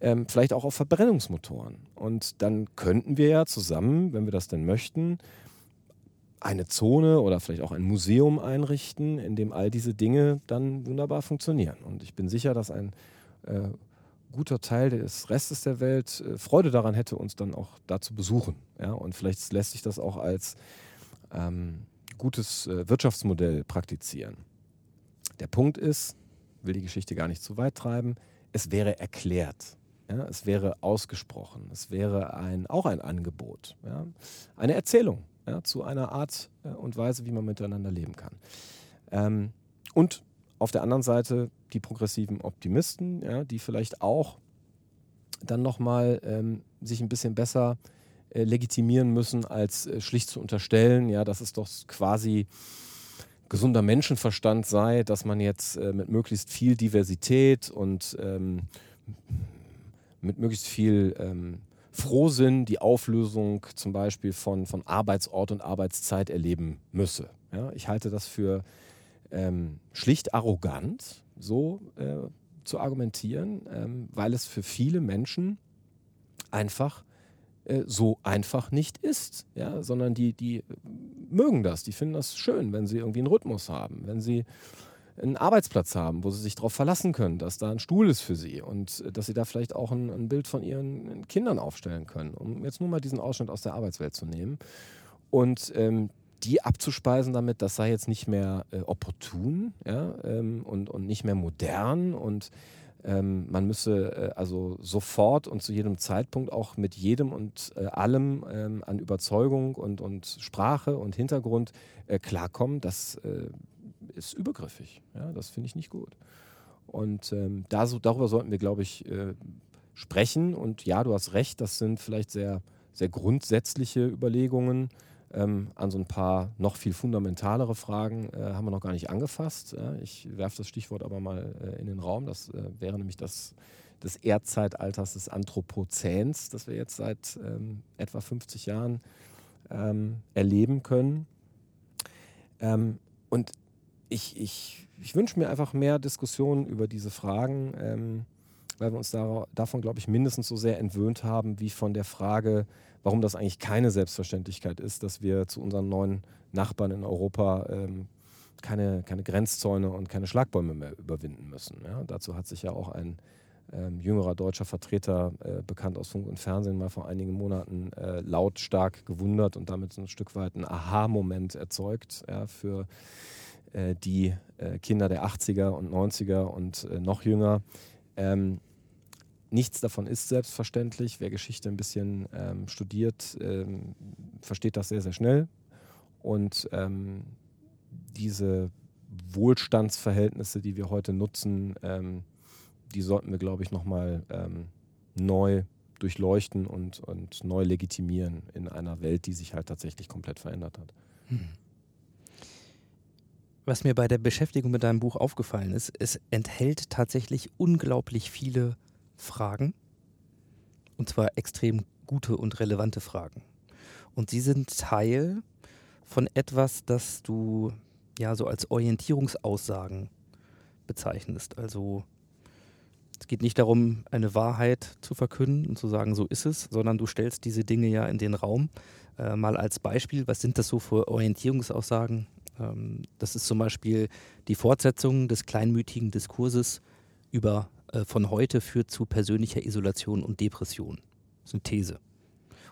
Speaker 3: ähm, vielleicht auch auf Verbrennungsmotoren. Und dann könnten wir ja zusammen, wenn wir das denn möchten, eine Zone oder vielleicht auch ein Museum einrichten, in dem all diese Dinge dann wunderbar funktionieren. Und ich bin sicher, dass ein äh, guter Teil des Restes der Welt äh, Freude daran hätte, uns dann auch da zu besuchen. Ja? Und vielleicht lässt sich das auch als ähm, gutes äh, Wirtschaftsmodell praktizieren. Der Punkt ist, will die Geschichte gar nicht zu weit treiben, es wäre erklärt. Ja? Es wäre ausgesprochen. Es wäre ein, auch ein Angebot. Ja? Eine Erzählung ja? zu einer Art äh, und Weise, wie man miteinander leben kann. Ähm, und auf der anderen Seite die progressiven Optimisten, ja, die vielleicht auch dann nochmal ähm, sich ein bisschen besser äh, legitimieren müssen, als äh, schlicht zu unterstellen, ja, dass es doch quasi gesunder Menschenverstand sei, dass man jetzt äh, mit möglichst viel Diversität und ähm, mit möglichst viel ähm, Frohsinn die Auflösung zum Beispiel von, von Arbeitsort und Arbeitszeit erleben müsse. Ja, ich halte das für ähm, schlicht arrogant, so äh, zu argumentieren, ähm, weil es für viele Menschen einfach äh, so einfach nicht ist, ja? sondern die, die mögen das, die finden das schön, wenn sie irgendwie einen Rhythmus haben, wenn sie einen Arbeitsplatz haben, wo sie sich darauf verlassen können, dass da ein Stuhl ist für sie und äh, dass sie da vielleicht auch ein, ein Bild von ihren Kindern aufstellen können, um jetzt nur mal diesen Ausschnitt aus der Arbeitswelt zu nehmen. Und ähm, die abzuspeisen damit, das sei jetzt nicht mehr äh, opportun ja, ähm, und, und nicht mehr modern und ähm, man müsse äh, also sofort und zu jedem Zeitpunkt auch mit jedem und äh, allem ähm, an Überzeugung und, und Sprache und Hintergrund äh, klarkommen, das äh, ist übergriffig. Ja, das finde ich nicht gut. Und ähm, da, so, darüber sollten wir, glaube ich, äh, sprechen. Und ja, du hast recht, das sind vielleicht sehr, sehr grundsätzliche Überlegungen. Ähm, an so ein paar noch viel fundamentalere Fragen äh, haben wir noch gar nicht angefasst. Ja, ich werfe das Stichwort aber mal äh, in den Raum. Das äh, wäre nämlich das des Erdzeitalters des Anthropozäns, das wir jetzt seit ähm, etwa 50 Jahren ähm, erleben können. Ähm, und ich, ich, ich wünsche mir einfach mehr Diskussionen über diese Fragen, ähm, weil wir uns da, davon, glaube ich, mindestens so sehr entwöhnt haben, wie von der Frage, warum das eigentlich keine Selbstverständlichkeit ist, dass wir zu unseren neuen Nachbarn in Europa ähm, keine, keine Grenzzäune und keine Schlagbäume mehr überwinden müssen. Ja? Dazu hat sich ja auch ein ähm, jüngerer deutscher Vertreter, äh, bekannt aus Funk und Fernsehen, mal vor einigen Monaten äh, lautstark gewundert und damit so ein Stück weit ein Aha-Moment erzeugt ja, für äh, die äh, Kinder der 80er und 90er und äh, noch jünger. Ähm, Nichts davon ist selbstverständlich. Wer Geschichte ein bisschen ähm, studiert, ähm, versteht das sehr, sehr schnell. Und ähm, diese Wohlstandsverhältnisse, die wir heute nutzen, ähm, die sollten wir, glaube ich, nochmal ähm, neu durchleuchten und, und neu legitimieren in einer Welt, die sich halt tatsächlich komplett verändert hat. Hm.
Speaker 1: Was mir bei der Beschäftigung mit deinem Buch aufgefallen ist, es enthält tatsächlich unglaublich viele Fragen. Und zwar extrem gute und relevante Fragen. Und sie sind Teil von etwas, das du ja so als Orientierungsaussagen bezeichnest. Also es geht nicht darum, eine Wahrheit zu verkünden und zu sagen, so ist es, sondern du stellst diese Dinge ja in den Raum. Äh, mal als Beispiel, was sind das so für Orientierungsaussagen? Ähm, das ist zum Beispiel die Fortsetzung des kleinmütigen Diskurses über von heute führt zu persönlicher Isolation und Depression. Das ist eine These.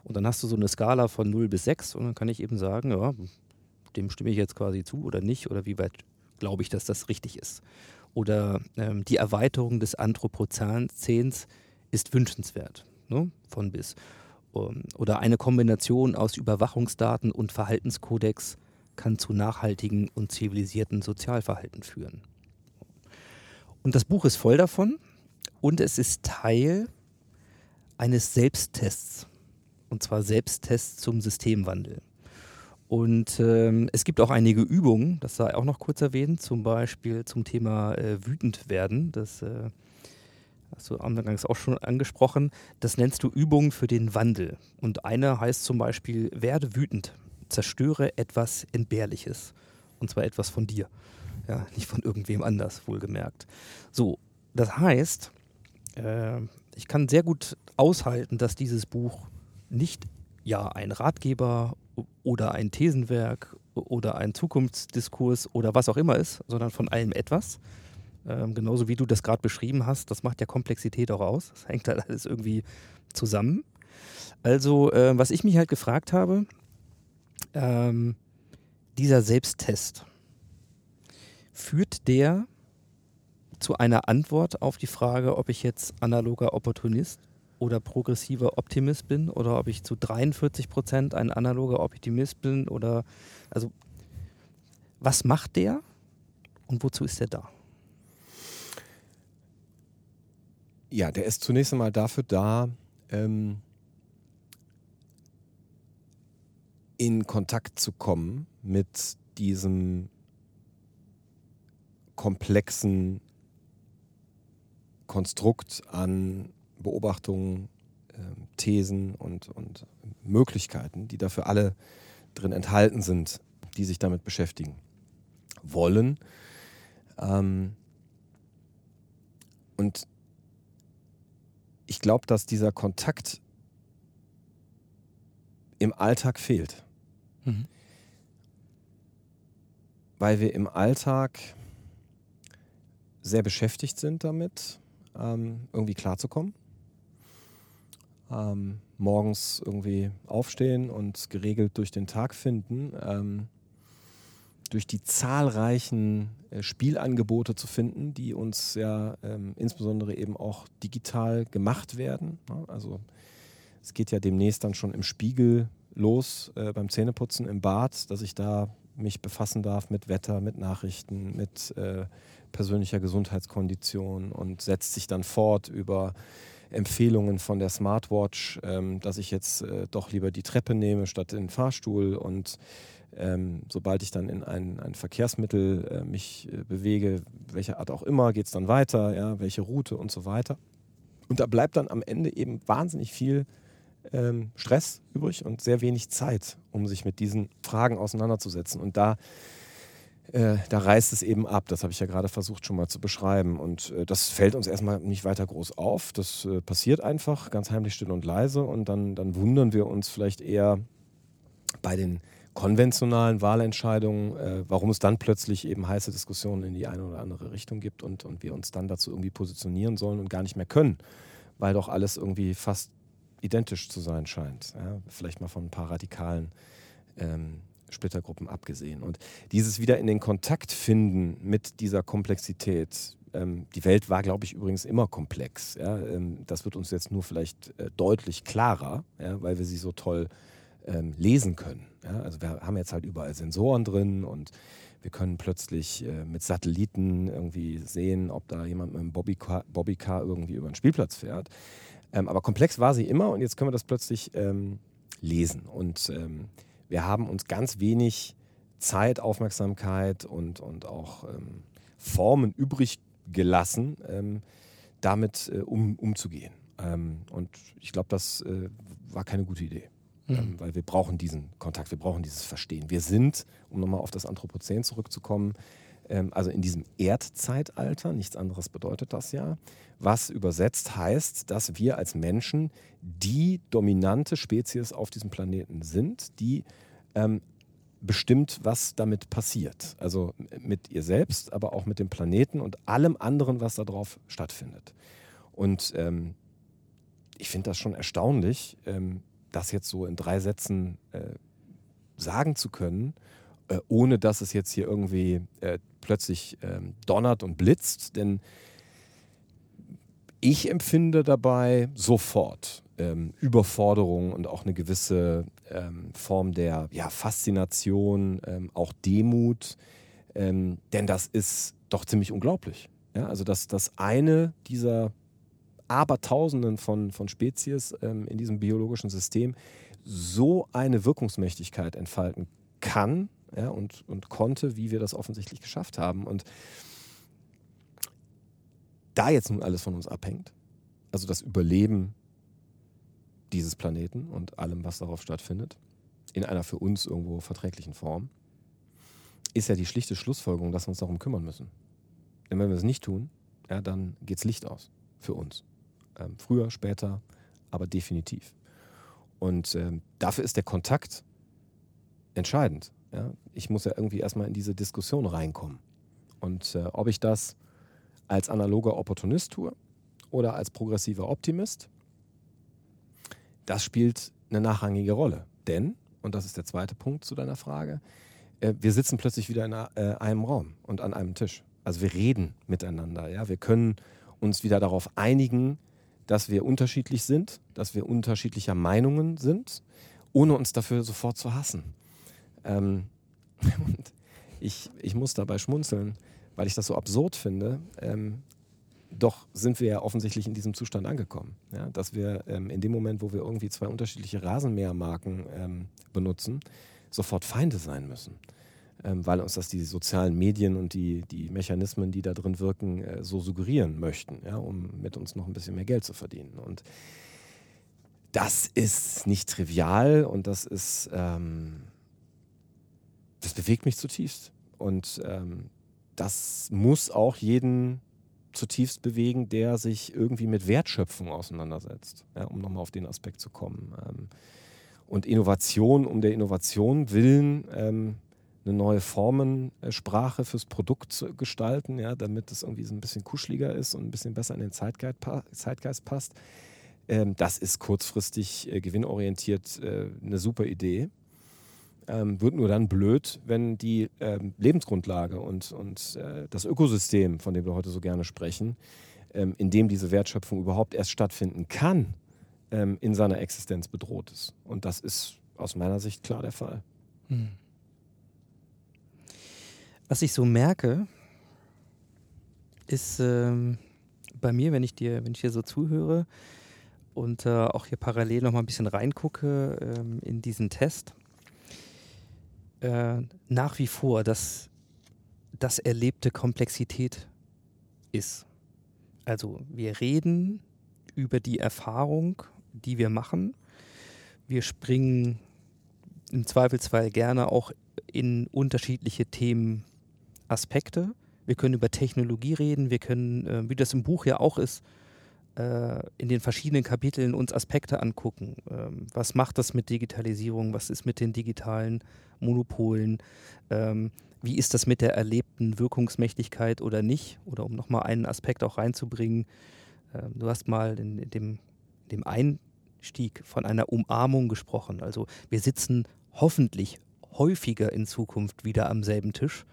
Speaker 1: Und dann hast du so eine Skala von 0 bis 6 und dann kann ich eben sagen, ja, dem stimme ich jetzt quasi zu oder nicht oder wie weit glaube ich, dass das richtig ist. Oder ähm, die Erweiterung des Anthropozäns ist wünschenswert, ne? von bis. Um, oder eine Kombination aus Überwachungsdaten und Verhaltenskodex kann zu nachhaltigen und zivilisierten Sozialverhalten führen. Und das Buch ist voll davon und es ist Teil eines Selbsttests. Und zwar Selbsttests zum Systemwandel. Und ähm, es gibt auch einige Übungen, das sei auch noch kurz erwähnt, zum Beispiel zum Thema äh, wütend werden. Das äh, hast du anfangs auch schon angesprochen. Das nennst du Übungen für den Wandel. Und eine heißt zum Beispiel, werde wütend, zerstöre etwas Entbehrliches. Und zwar etwas von dir. Ja, nicht von irgendwem anders, wohlgemerkt. So, das heißt, äh, ich kann sehr gut aushalten, dass dieses Buch nicht ja ein Ratgeber oder ein Thesenwerk oder ein Zukunftsdiskurs oder was auch immer ist, sondern von allem etwas. Ähm, genauso wie du das gerade beschrieben hast, das macht ja Komplexität auch aus. Das hängt halt alles irgendwie zusammen. Also, äh, was ich mich halt gefragt habe, ähm, dieser Selbsttest, führt der zu einer Antwort auf die Frage, ob ich jetzt analoger Opportunist oder progressiver Optimist bin oder ob ich zu 43 Prozent ein analoger Optimist bin oder also was macht der und wozu ist der da?
Speaker 3: Ja, der ist zunächst einmal dafür da, ähm, in Kontakt zu kommen mit diesem komplexen Konstrukt an Beobachtungen, äh, Thesen und, und Möglichkeiten, die dafür alle drin enthalten sind, die sich damit beschäftigen wollen. Ähm und ich glaube, dass dieser Kontakt im Alltag fehlt. Mhm. Weil wir im Alltag sehr beschäftigt sind damit, ähm, irgendwie klarzukommen ähm, morgens irgendwie aufstehen und geregelt durch den Tag finden, ähm, durch die zahlreichen äh, Spielangebote zu finden, die uns ja ähm, insbesondere eben auch digital gemacht werden. Ne? Also es geht ja demnächst dann schon im Spiegel los äh, beim Zähneputzen im Bad, dass ich da mich befassen darf mit Wetter, mit Nachrichten, mit äh, persönlicher Gesundheitskondition und setzt sich dann fort über Empfehlungen von der Smartwatch, ähm, dass ich jetzt äh, doch lieber die Treppe nehme statt den Fahrstuhl und ähm, sobald ich dann in ein, ein Verkehrsmittel äh, mich äh, bewege, welcher Art auch immer, geht es dann weiter, ja, welche Route und so weiter. Und da bleibt dann am Ende eben wahnsinnig viel ähm, Stress übrig und sehr wenig Zeit, um sich mit diesen Fragen auseinanderzusetzen. Und da äh, da reißt es eben ab. Das habe ich ja gerade versucht schon mal zu beschreiben. Und äh, das fällt uns erstmal nicht weiter groß auf. Das äh, passiert einfach ganz heimlich still und leise. Und dann, dann wundern wir uns vielleicht eher bei den konventionalen Wahlentscheidungen, äh, warum es dann plötzlich eben heiße Diskussionen in die eine oder andere Richtung gibt und, und wir uns dann dazu irgendwie positionieren sollen und gar nicht mehr können, weil doch alles irgendwie fast identisch zu sein scheint. Ja? Vielleicht mal von ein paar radikalen ähm, Splittergruppen abgesehen. Und dieses wieder in den Kontakt finden mit dieser Komplexität, ähm, die Welt war, glaube ich, übrigens immer komplex. Ja? Ähm, das wird uns jetzt nur vielleicht äh, deutlich klarer, ja? weil wir sie so toll ähm, lesen können. Ja? Also wir haben jetzt halt überall Sensoren drin und wir können plötzlich äh, mit Satelliten irgendwie sehen, ob da jemand mit einem Bobbycar, Bobbycar irgendwie über den Spielplatz fährt. Aber komplex war sie immer und jetzt können wir das plötzlich lesen. Und wir haben uns ganz wenig Zeit, Aufmerksamkeit und, und auch ähm, Formen übrig gelassen, ähm, damit äh, um, umzugehen. Ähm, und ich glaube, das äh, war keine gute Idee.
Speaker 1: Mhm.
Speaker 3: Weil wir brauchen diesen Kontakt, wir brauchen dieses Verstehen. Wir sind, um nochmal auf das Anthropozän zurückzukommen, also in diesem Erdzeitalter, nichts anderes bedeutet das ja, was übersetzt heißt, dass wir als Menschen die dominante Spezies auf diesem Planeten sind, die ähm, bestimmt, was damit passiert. Also mit ihr selbst, aber auch mit dem Planeten und allem anderen, was darauf stattfindet. Und ähm, ich finde das schon erstaunlich, ähm, das jetzt so in drei Sätzen äh, sagen zu können, äh, ohne dass es jetzt hier irgendwie äh, plötzlich ähm, donnert und blitzt. Denn ich empfinde dabei sofort ähm, Überforderung und auch eine gewisse ähm, Form der ja, Faszination, ähm, auch Demut. Ähm, denn das ist doch ziemlich unglaublich. Ja? Also, dass das eine dieser Abertausenden von, von Spezies ähm, in diesem biologischen System so eine Wirkungsmächtigkeit entfalten kann ja, und, und konnte, wie wir das offensichtlich geschafft haben. Und da jetzt nun alles von uns abhängt, also das Überleben dieses Planeten und allem, was darauf stattfindet, in einer für uns irgendwo verträglichen Form, ist ja die schlichte Schlussfolgerung, dass wir uns darum kümmern müssen. Denn wenn wir es nicht tun, ja, dann geht's Licht aus für uns. Ähm, früher, später, aber definitiv. Und ähm, dafür ist der Kontakt entscheidend. Ja? Ich muss ja irgendwie erstmal in diese Diskussion reinkommen. Und äh, ob ich das als analoger Opportunist tue oder als progressiver Optimist, das spielt eine nachrangige Rolle. Denn, und das ist der zweite Punkt zu deiner Frage, äh, wir sitzen plötzlich wieder in äh, einem Raum und an einem Tisch. Also wir reden miteinander. Ja? Wir können uns wieder darauf einigen, dass wir unterschiedlich sind, dass wir unterschiedlicher Meinungen sind, ohne uns dafür sofort zu hassen. Ähm, und ich, ich muss dabei schmunzeln, weil ich das so absurd finde. Ähm, doch sind wir ja offensichtlich in diesem Zustand angekommen. Ja? Dass wir ähm, in dem Moment, wo wir irgendwie zwei unterschiedliche Rasenmähermarken ähm, benutzen, sofort Feinde sein müssen. Ähm, weil uns das die sozialen Medien und die, die Mechanismen, die da drin wirken, äh, so suggerieren möchten, ja? um mit uns noch ein bisschen mehr Geld zu verdienen. Und das ist nicht trivial und das ist, ähm, das bewegt mich zutiefst. Und ähm, das muss auch jeden zutiefst bewegen, der sich irgendwie mit Wertschöpfung auseinandersetzt, ja, um nochmal auf den Aspekt zu kommen. Ähm, und Innovation um der Innovation willen ähm, eine neue Formensprache fürs Produkt zu gestalten, ja, damit es irgendwie so ein bisschen kuscheliger ist und ein bisschen besser in den Zeitgeist, pa Zeitgeist passt. Ähm, das ist kurzfristig äh, gewinnorientiert äh, eine super Idee. Ähm, wird nur dann blöd, wenn die ähm, Lebensgrundlage und, und äh, das Ökosystem, von dem wir heute so gerne sprechen, ähm, in dem diese Wertschöpfung überhaupt erst stattfinden kann, ähm, in seiner Existenz bedroht ist. Und das ist aus meiner Sicht klar der Fall.
Speaker 1: Hm. Was ich so merke, ist ähm, bei mir, wenn ich dir, wenn ich dir so zuhöre und äh, auch hier parallel noch mal ein bisschen reingucke ähm, in diesen Test, äh, nach wie vor, dass das erlebte Komplexität ist. Also wir reden über die Erfahrung, die wir machen. Wir springen im Zweifelsfall gerne auch in unterschiedliche Themenaspekte. Wir können über Technologie reden, wir können, äh, wie das im Buch ja auch ist, in den verschiedenen Kapiteln uns Aspekte angucken. Ähm, was macht das mit Digitalisierung? Was ist mit den digitalen Monopolen? Ähm, wie ist das mit der erlebten Wirkungsmächtigkeit oder nicht? Oder um nochmal einen Aspekt auch reinzubringen, ähm, du hast mal in, dem, dem Einstieg von einer Umarmung gesprochen. Also wir sitzen hoffentlich häufiger in Zukunft wieder am selben Tisch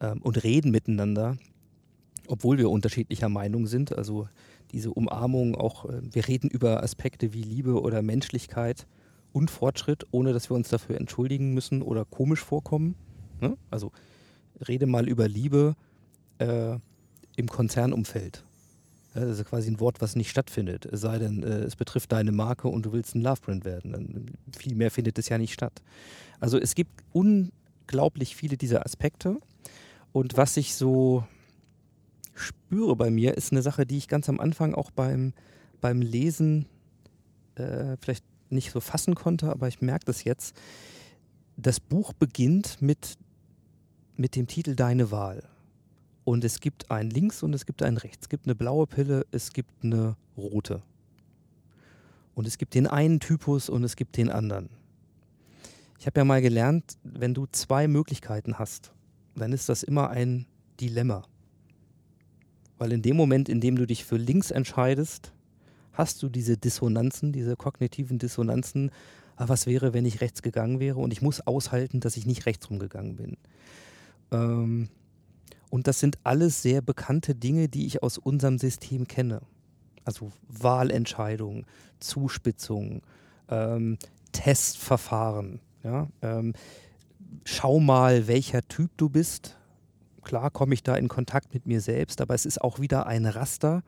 Speaker 1: und reden miteinander, obwohl wir unterschiedlicher Meinung sind. Also diese Umarmung auch, äh, wir reden über Aspekte wie Liebe oder Menschlichkeit und Fortschritt, ohne dass wir uns dafür entschuldigen müssen oder komisch vorkommen. Ne? Also rede mal über Liebe äh, im Konzernumfeld. Das ist quasi ein Wort, was nicht stattfindet. Es sei denn, äh, es betrifft deine Marke und du willst ein Lovebrand werden. Dann, viel mehr findet es ja nicht statt. Also es gibt un unglaublich viele dieser Aspekte. Und was ich so spüre bei mir, ist eine Sache, die ich ganz am Anfang auch beim, beim Lesen äh, vielleicht nicht so fassen konnte, aber ich merke das jetzt. Das Buch beginnt mit, mit dem Titel Deine Wahl. Und es gibt ein links und es gibt ein rechts. Es gibt eine blaue Pille, es gibt eine rote. Und es gibt den einen Typus und es gibt den anderen. Ich habe ja mal gelernt, wenn du zwei Möglichkeiten hast, dann ist das immer ein Dilemma. Weil in dem Moment, in dem du dich für links entscheidest, hast du diese Dissonanzen, diese kognitiven Dissonanzen. Aber was wäre, wenn ich rechts gegangen wäre? Und ich muss aushalten, dass ich nicht rechts rumgegangen bin. Ähm, und das sind alles sehr bekannte Dinge, die ich aus unserem System kenne. Also Wahlentscheidungen, Zuspitzungen, ähm, Testverfahren. Ja? Ähm, schau mal, welcher Typ du bist. Klar komme ich da in Kontakt mit mir selbst, aber es ist auch wieder ein Raster,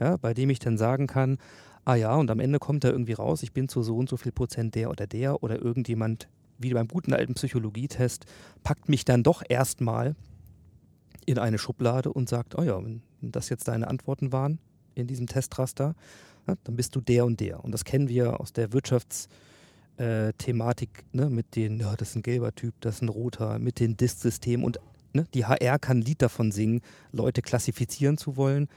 Speaker 1: ja, bei dem ich dann sagen kann, ah ja, und am Ende kommt da irgendwie raus, ich bin zu so und so viel Prozent der oder der oder irgendjemand, wie beim guten alten Psychologietest, packt mich dann doch erstmal in eine Schublade und sagt, oh ja, wenn das jetzt deine Antworten waren in diesem Testraster, ja, dann bist du der und der. Und das kennen wir aus der Wirtschaftsthematik äh, ne, mit den, ja, das ist ein gelber Typ, das ist ein roter, mit den Disk-Systemen und ne, die HR kann ein Lied davon singen, Leute klassifizieren zu wollen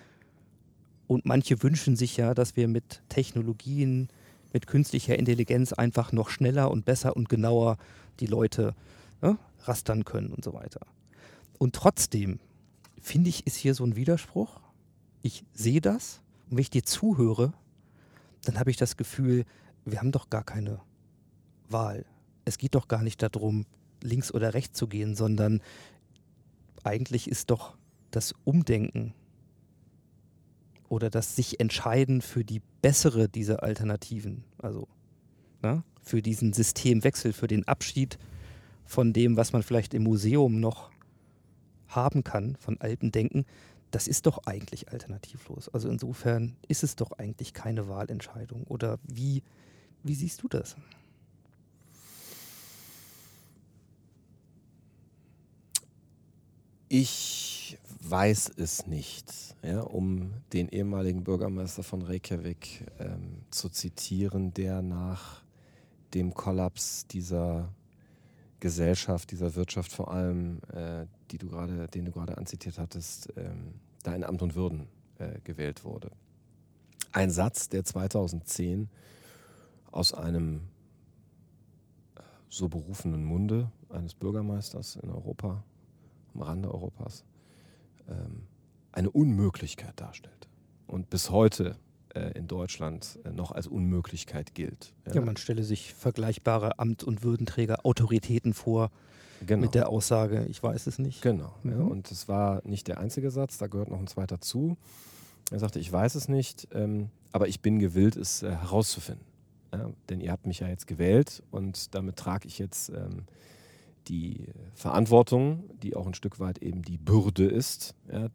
Speaker 1: und manche wünschen sich ja, dass wir mit Technologien, mit künstlicher Intelligenz einfach noch schneller und besser und genauer die Leute ja, rastern können und so weiter. Und trotzdem, finde ich, ist hier so ein Widerspruch. Ich sehe das und wenn ich dir zuhöre, dann habe ich das Gefühl, wir haben doch gar keine Wahl. Es geht doch gar nicht darum, links oder rechts zu gehen, sondern eigentlich ist doch das Umdenken oder das sich entscheiden für die bessere dieser Alternativen, also na, für diesen Systemwechsel, für den Abschied von dem, was man vielleicht im Museum noch haben kann, von alten Denken, das ist doch eigentlich alternativlos. Also insofern ist es doch eigentlich keine Wahlentscheidung. Oder wie, wie siehst du das?
Speaker 3: Ich weiß es nicht, ja, um den ehemaligen Bürgermeister von Reykjavik ähm, zu zitieren, der nach dem Kollaps dieser Gesellschaft, dieser Wirtschaft vor allem, äh, die du grade, den du gerade anzitiert hattest, ähm, da in Amt und Würden äh, gewählt wurde. Ein Satz, der 2010 aus einem so berufenen Munde eines Bürgermeisters in Europa am Rande Europas ähm, eine Unmöglichkeit darstellt und bis heute äh, in Deutschland äh, noch als Unmöglichkeit gilt.
Speaker 1: Ja. ja. man stelle sich vergleichbare Amt- und Würdenträger, Autoritäten vor genau. mit der Aussage, ich weiß es nicht.
Speaker 3: Genau. Mhm. Ja, und es war nicht der einzige Satz, da gehört noch ein zweiter zu. Er sagte, ich weiß es nicht, ähm, aber ich bin gewillt, es äh, herauszufinden. Ja, denn ihr habt mich ja jetzt gewählt und damit trage ich jetzt ähm, die Verantwortung, die auch ein Stück weit eben die Bürde ist, ja,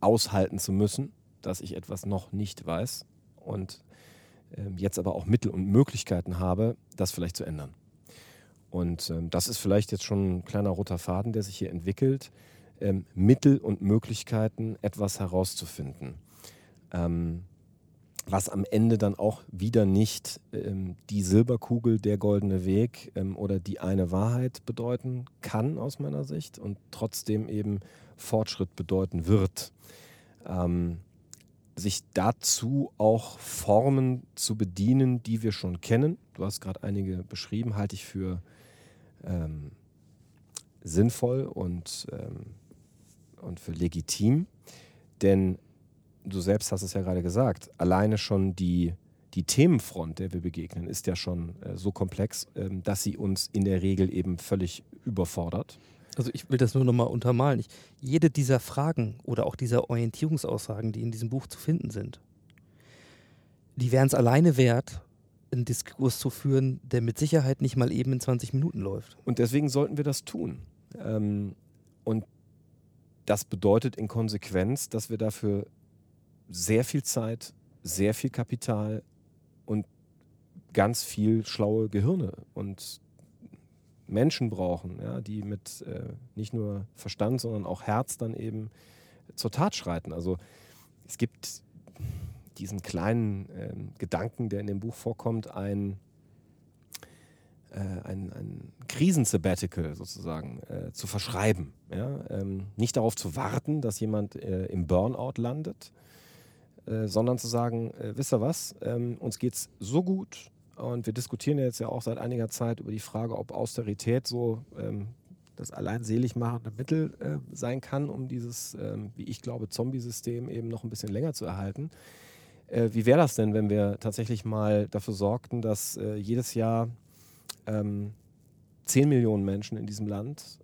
Speaker 3: aushalten zu müssen, dass ich etwas noch nicht weiß und ähm, jetzt aber auch Mittel und Möglichkeiten habe, das vielleicht zu ändern. Und ähm, das ist vielleicht jetzt schon ein kleiner roter Faden, der sich hier entwickelt, ähm, Mittel und Möglichkeiten, etwas herauszufinden. Ähm, was am Ende dann auch wieder nicht ähm, die Silberkugel, der goldene Weg ähm, oder die eine Wahrheit bedeuten kann aus meiner Sicht und trotzdem eben Fortschritt bedeuten wird. Ähm, sich dazu auch Formen zu bedienen, die wir schon kennen. Du hast gerade einige beschrieben, halte ich für ähm, sinnvoll und, ähm, und für legitim. Denn du selbst hast es ja gerade gesagt, alleine schon die, die Themenfront, der wir begegnen, ist ja schon äh, so komplex, äh, dass sie uns in der Regel eben völlig überfordert.
Speaker 1: Also ich will das nur nochmal untermalen. Ich, jede dieser Fragen oder auch dieser Orientierungsaussagen, die in diesem Buch zu finden sind, die wären es alleine wert, einen Diskurs zu führen, der mit Sicherheit nicht mal eben in 20 Minuten läuft.
Speaker 3: Und deswegen sollten wir das tun. Ähm, und das bedeutet in Konsequenz, dass wir dafür sehr viel Zeit, sehr viel Kapital und ganz viel schlaue Gehirne und Menschen brauchen, ja, die mit äh, nicht nur Verstand, sondern auch Herz dann eben zur Tat schreiten. Also es gibt diesen kleinen ähm, Gedanken, der in dem Buch vorkommt, ein, äh, ein, ein Krisensabbatical sozusagen äh, zu verschreiben. Ja? Ähm, nicht darauf zu warten, dass jemand äh, im Burnout landet, äh, sondern zu sagen, äh, wisst ihr was, ähm, uns geht es so gut und wir diskutieren jetzt ja auch seit einiger Zeit über die Frage, ob Austerität so ähm, das allein selig machende Mittel äh, sein kann, um dieses, ähm, wie ich glaube, Zombie-System eben noch ein bisschen länger zu erhalten. Äh, wie wäre das denn, wenn wir tatsächlich mal dafür sorgten, dass äh, jedes Jahr ähm, 10 Millionen Menschen in diesem Land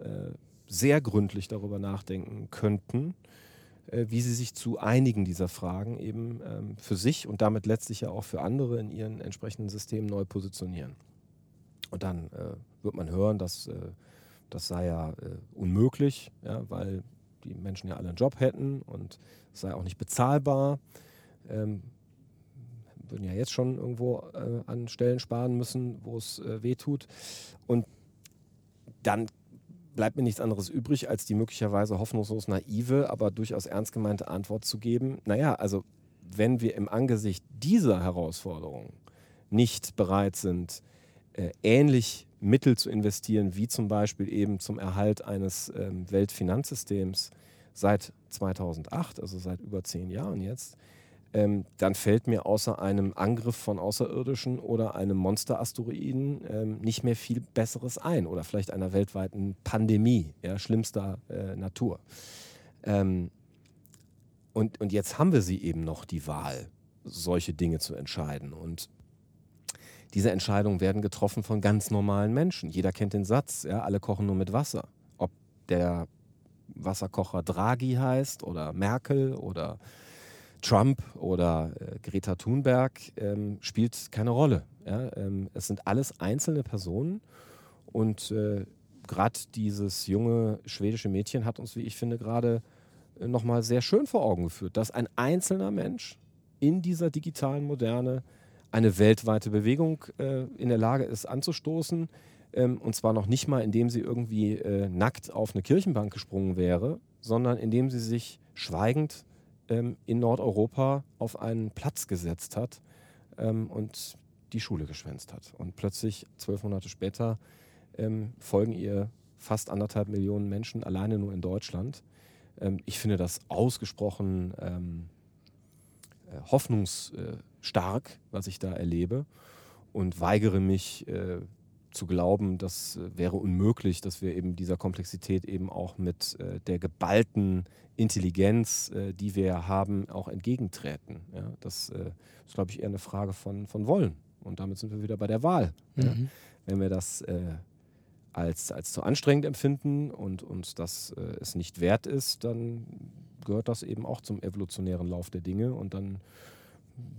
Speaker 3: sehr gründlich darüber nachdenken könnten, wie sie sich zu einigen dieser Fragen eben ähm, für sich und damit letztlich ja auch für andere in ihren entsprechenden Systemen neu positionieren. Und dann äh, wird man hören, dass äh, das sei ja unmöglich, ja, weil die Menschen ja alle einen Job hätten und es sei auch nicht bezahlbar. Ähm, würden ja jetzt schon irgendwo äh, an Stellen sparen müssen, wo es äh, weh tut. Und dann bleibt mir nichts anderes übrig, als die möglicherweise hoffnungslos naive, aber durchaus ernst gemeinte Antwort zu geben. Naja, also wenn wir im Angesicht dieser Herausforderungen nicht bereit sind, äh, ähnlich Mittel zu investieren, wie zum Beispiel eben zum Erhalt eines ähm, Weltfinanzsystems seit 2008, also seit über zehn Jahren jetzt, ähm, dann fällt mir außer einem Angriff von Außerirdischen oder einem Monsterasteroiden ähm, nicht mehr viel Besseres ein oder vielleicht einer weltweiten Pandemie, ja, schlimmster äh, Natur. Ähm, und, und jetzt haben wir sie eben noch die Wahl, solche Dinge zu entscheiden. Und diese Entscheidungen werden getroffen von ganz normalen Menschen. Jeder kennt den Satz, ja, alle kochen nur mit Wasser. Ob der Wasserkocher Draghi heißt oder Merkel oder Trump oder äh, Greta Thunberg ähm, spielt keine Rolle. Ja? Ähm, es sind alles einzelne Personen und äh, gerade dieses junge schwedische Mädchen hat uns, wie ich finde, gerade äh, nochmal sehr schön vor Augen geführt, dass ein einzelner Mensch in dieser digitalen Moderne eine weltweite Bewegung äh, in der Lage ist anzustoßen. Ähm, und zwar noch nicht mal, indem sie irgendwie äh, nackt auf eine Kirchenbank gesprungen wäre, sondern indem sie sich schweigend ähm, in Nordeuropa auf einen Platz gesetzt hat ähm, und die Schule geschwänzt hat. Und plötzlich, zwölf Monate später, ähm, folgen ihr fast anderthalb Millionen Menschen alleine nur in Deutschland. Ähm, ich finde das ausgesprochen ähm, äh, hoffnungsstark, was ich da erlebe und weigere mich äh, zu glauben, das äh, wäre unmöglich, dass wir eben dieser Komplexität eben auch mit äh, der geballten Intelligenz, äh, die wir haben, auch entgegentreten. Ja, das ist, glaube ich, eher eine Frage von, von Wollen. Und damit sind wir wieder bei der Wahl. Mhm. Ja. Wenn wir das äh, als, als zu anstrengend empfinden und uns das äh, es nicht wert ist, dann gehört das eben auch zum evolutionären Lauf der Dinge und dann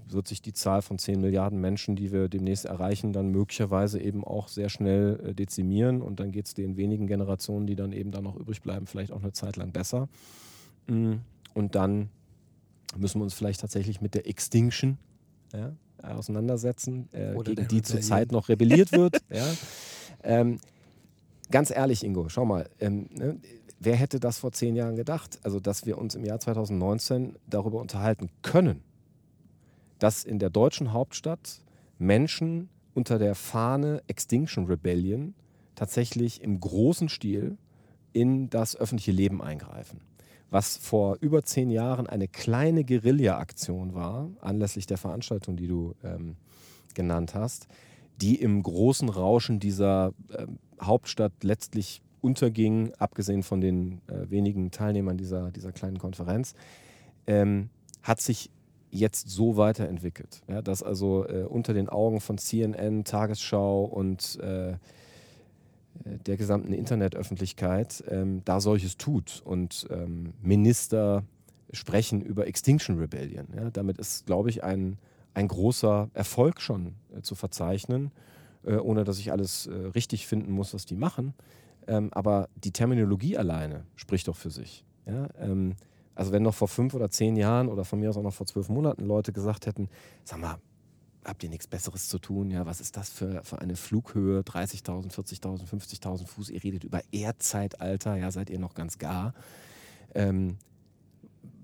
Speaker 3: wird sich die Zahl von 10 Milliarden Menschen, die wir demnächst erreichen, dann möglicherweise eben auch sehr schnell äh, dezimieren und dann geht es den wenigen Generationen, die dann eben da noch übrig bleiben, vielleicht auch eine Zeit lang besser. Mm, und dann müssen wir uns vielleicht tatsächlich mit der Extinction ja, auseinandersetzen, äh, gegen die zurzeit noch rebelliert wird. ja. ähm, ganz ehrlich, Ingo, schau mal, ähm, ne, wer hätte das vor zehn Jahren gedacht? Also, dass wir uns im Jahr 2019 darüber unterhalten können, dass in der deutschen Hauptstadt Menschen unter der Fahne Extinction Rebellion tatsächlich im großen Stil in das öffentliche Leben eingreifen. Was vor über zehn Jahren eine kleine Guerilla-Aktion war, anlässlich der Veranstaltung, die du ähm, genannt hast, die im großen Rauschen dieser ähm, Hauptstadt letztlich unterging, abgesehen von den äh, wenigen Teilnehmern dieser, dieser kleinen Konferenz, ähm, hat sich jetzt so weiterentwickelt. Ja, dass also äh, unter den Augen von CNN, Tagesschau und äh, der gesamten Internetöffentlichkeit ähm, da solches tut und ähm, Minister sprechen über Extinction Rebellion. Ja, damit ist, glaube ich, ein, ein großer Erfolg schon äh, zu verzeichnen, äh, ohne dass ich alles äh, richtig finden muss, was die machen. Ähm, aber die Terminologie alleine spricht doch für sich. Ja, ähm, also wenn noch vor fünf oder zehn Jahren oder von mir aus auch noch vor zwölf Monaten Leute gesagt hätten, sag mal, habt ihr nichts Besseres zu tun? Ja, was ist das für, für eine Flughöhe? 30.000, 40.000, 50.000 Fuß. Ihr redet über Erdzeitalter. Ja, seid ihr noch ganz gar? Ähm,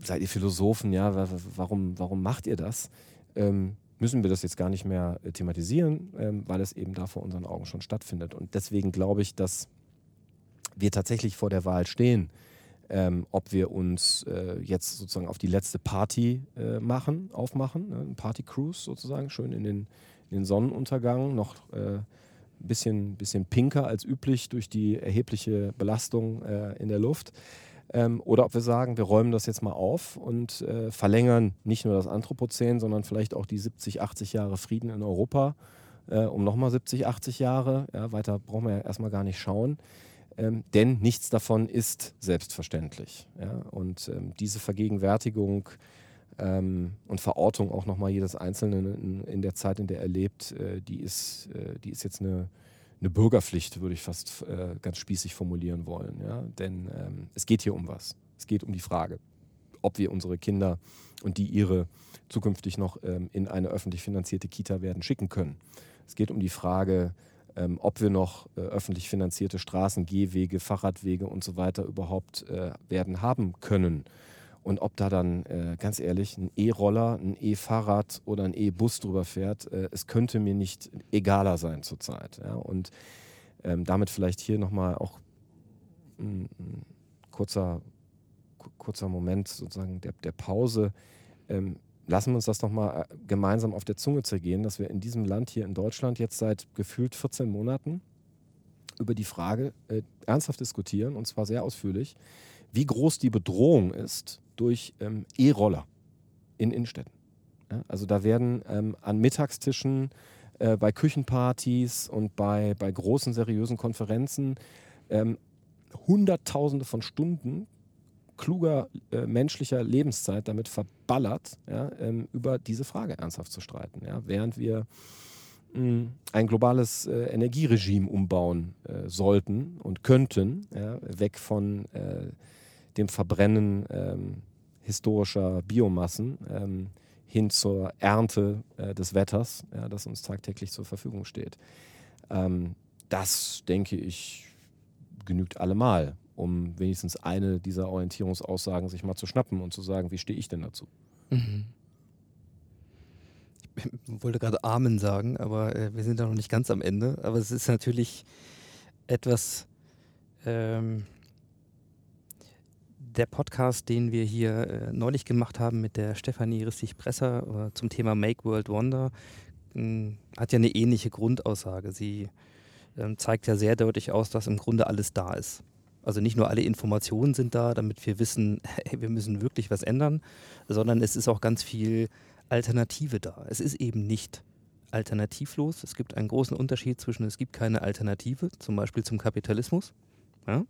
Speaker 3: seid ihr Philosophen? Ja, warum, warum macht ihr das? Ähm, müssen wir das jetzt gar nicht mehr äh, thematisieren, ähm, weil es eben da vor unseren Augen schon stattfindet. Und deswegen glaube ich, dass wir tatsächlich vor der Wahl stehen, ähm, ob wir uns äh, jetzt sozusagen auf die letzte Party äh, machen, aufmachen, ne? Party-Cruise sozusagen, schön in den, in den Sonnenuntergang, noch ein äh, bisschen, bisschen pinker als üblich durch die erhebliche Belastung äh, in der Luft. Ähm, oder ob wir sagen, wir räumen das jetzt mal auf und äh, verlängern nicht nur das Anthropozän, sondern vielleicht auch die 70, 80 Jahre Frieden in Europa um nochmal 70, 80 Jahre. Ja, weiter brauchen wir ja erstmal gar nicht schauen. Ähm, denn nichts davon ist selbstverständlich. Ja? Und ähm, diese Vergegenwärtigung ähm, und Verortung auch nochmal jedes Einzelnen in, in, der Zeit, in der er lebt, äh, die, ist, äh, die ist jetzt eine, eine Bürgerpflicht, würde ich fast äh, ganz spießig formulieren wollen. Ja? Denn ähm, es geht hier um was. Es geht um die Frage, ob wir unsere Kinder und die ihre zukünftig noch ähm, in eine öffentlich finanzierte Kita werden schicken können. Es geht um die Frage, ähm, ob wir noch äh, öffentlich finanzierte Straßen, Gehwege, Fahrradwege und so weiter überhaupt äh, werden haben können. Und ob da dann, äh, ganz ehrlich, ein E-Roller, ein E-Fahrrad oder ein E-Bus drüber fährt, äh, es könnte mir nicht egaler sein zurzeit. Ja? Und ähm, damit vielleicht hier nochmal auch ein, ein kurzer, kurzer Moment sozusagen der, der Pause. Ähm, lassen wir uns das nochmal äh, gemeinsam auf der Zunge zergehen, dass wir in diesem Land hier in Deutschland jetzt seit gefühlt 14 Monaten über die Frage äh, ernsthaft diskutieren, und zwar sehr ausführlich, wie groß die Bedrohung ist durch ähm, E-Roller in Innenstädten. Ja, also da werden ähm, an Mittagstischen, äh, bei Küchenpartys und bei, bei großen seriösen Konferenzen ähm, Hunderttausende von Stunden kluger äh, menschlicher Lebenszeit damit verballert, ja, ähm, über diese Frage ernsthaft zu streiten. Ja, während wir hm, ein globales äh, Energieregime umbauen äh, sollten und könnten, ja, weg von äh, dem Verbrennen ähm, historischer Biomassen ähm, hin zur Ernte äh, des Wetters, das uns tagtäglich zur Verfügung steht. Ähm, das, denke ich, genügt allemal, um wenigstens eine dieser Orientierungsaussagen sich mal zu schnappen und zu sagen, wie stehe ich denn dazu? Mhm.
Speaker 1: Ich wollte gerade Amen sagen, aber äh, wir sind da noch nicht ganz am Ende. Aber es ist natürlich etwas, ähm, der Podcast, den wir hier äh, neulich gemacht haben mit der Stefanie Rissig-Presser äh, zum Thema Make World Wonder, äh, hat ja eine ähnliche Grundaussage. Sie ähm, zeigt ja sehr deutlich aus, dass im Grunde alles da ist. Also nicht nur alle Informationen sind da, damit wir wissen, hey, wir müssen wirklich was ändern, sondern es ist auch ganz viel Alternative da. Es ist eben nicht alternativlos. Es gibt einen großen Unterschied zwischen, es gibt keine Alternative, zum Beispiel zum Kapitalismus. Ja?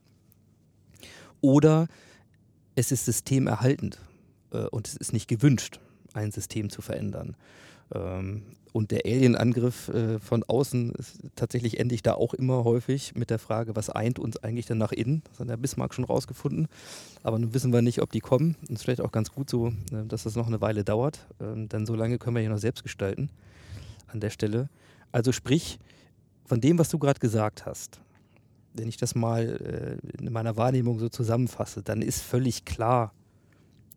Speaker 1: Oder es ist systemerhaltend äh, und es ist nicht gewünscht, ein System zu verändern. Ähm, und der Alien-Angriff äh, von außen ist tatsächlich endlich da auch immer häufig mit der Frage, was eint uns eigentlich dann nach innen? Das hat der Bismarck schon rausgefunden. Aber nun wissen wir nicht, ob die kommen. Und es ist vielleicht auch ganz gut so, äh, dass das noch eine Weile dauert. Ähm, denn so lange können wir hier noch selbst gestalten an der Stelle. Also sprich, von dem, was du gerade gesagt hast, wenn ich das mal äh, in meiner Wahrnehmung so zusammenfasse, dann ist völlig klar,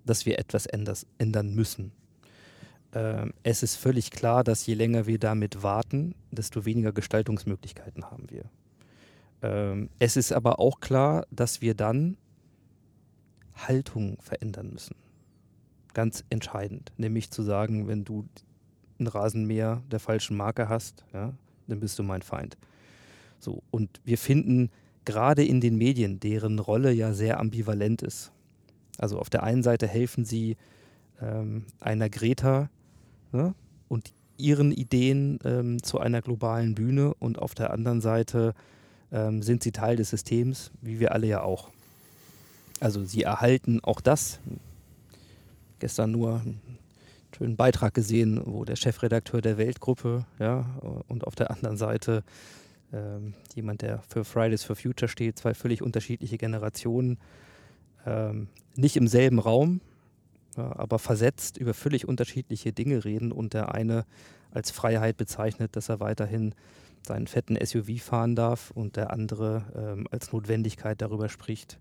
Speaker 1: dass wir etwas ändern müssen. Ähm, es ist völlig klar, dass je länger wir damit warten, desto weniger Gestaltungsmöglichkeiten haben wir. Ähm, es ist aber auch klar, dass wir dann Haltung verändern müssen. Ganz entscheidend. Nämlich zu sagen, wenn du ein Rasenmäher der falschen Marke hast, ja, dann bist du mein Feind. So, und wir finden gerade in den Medien, deren Rolle ja sehr ambivalent ist. Also auf der einen Seite helfen sie ähm, einer Greta ne, und ihren Ideen ähm, zu einer globalen Bühne und auf der anderen Seite ähm, sind sie Teil des Systems, wie wir alle ja auch. Also sie erhalten auch das. Gestern nur einen schönen Beitrag gesehen, wo der Chefredakteur der Weltgruppe, ja, und auf der anderen Seite ähm, jemand, der für Fridays for Future steht, zwei völlig unterschiedliche Generationen, ähm, nicht im selben Raum, ja, aber versetzt über völlig unterschiedliche Dinge reden und der eine als Freiheit bezeichnet, dass er weiterhin seinen fetten SUV fahren darf und der andere ähm, als Notwendigkeit darüber spricht,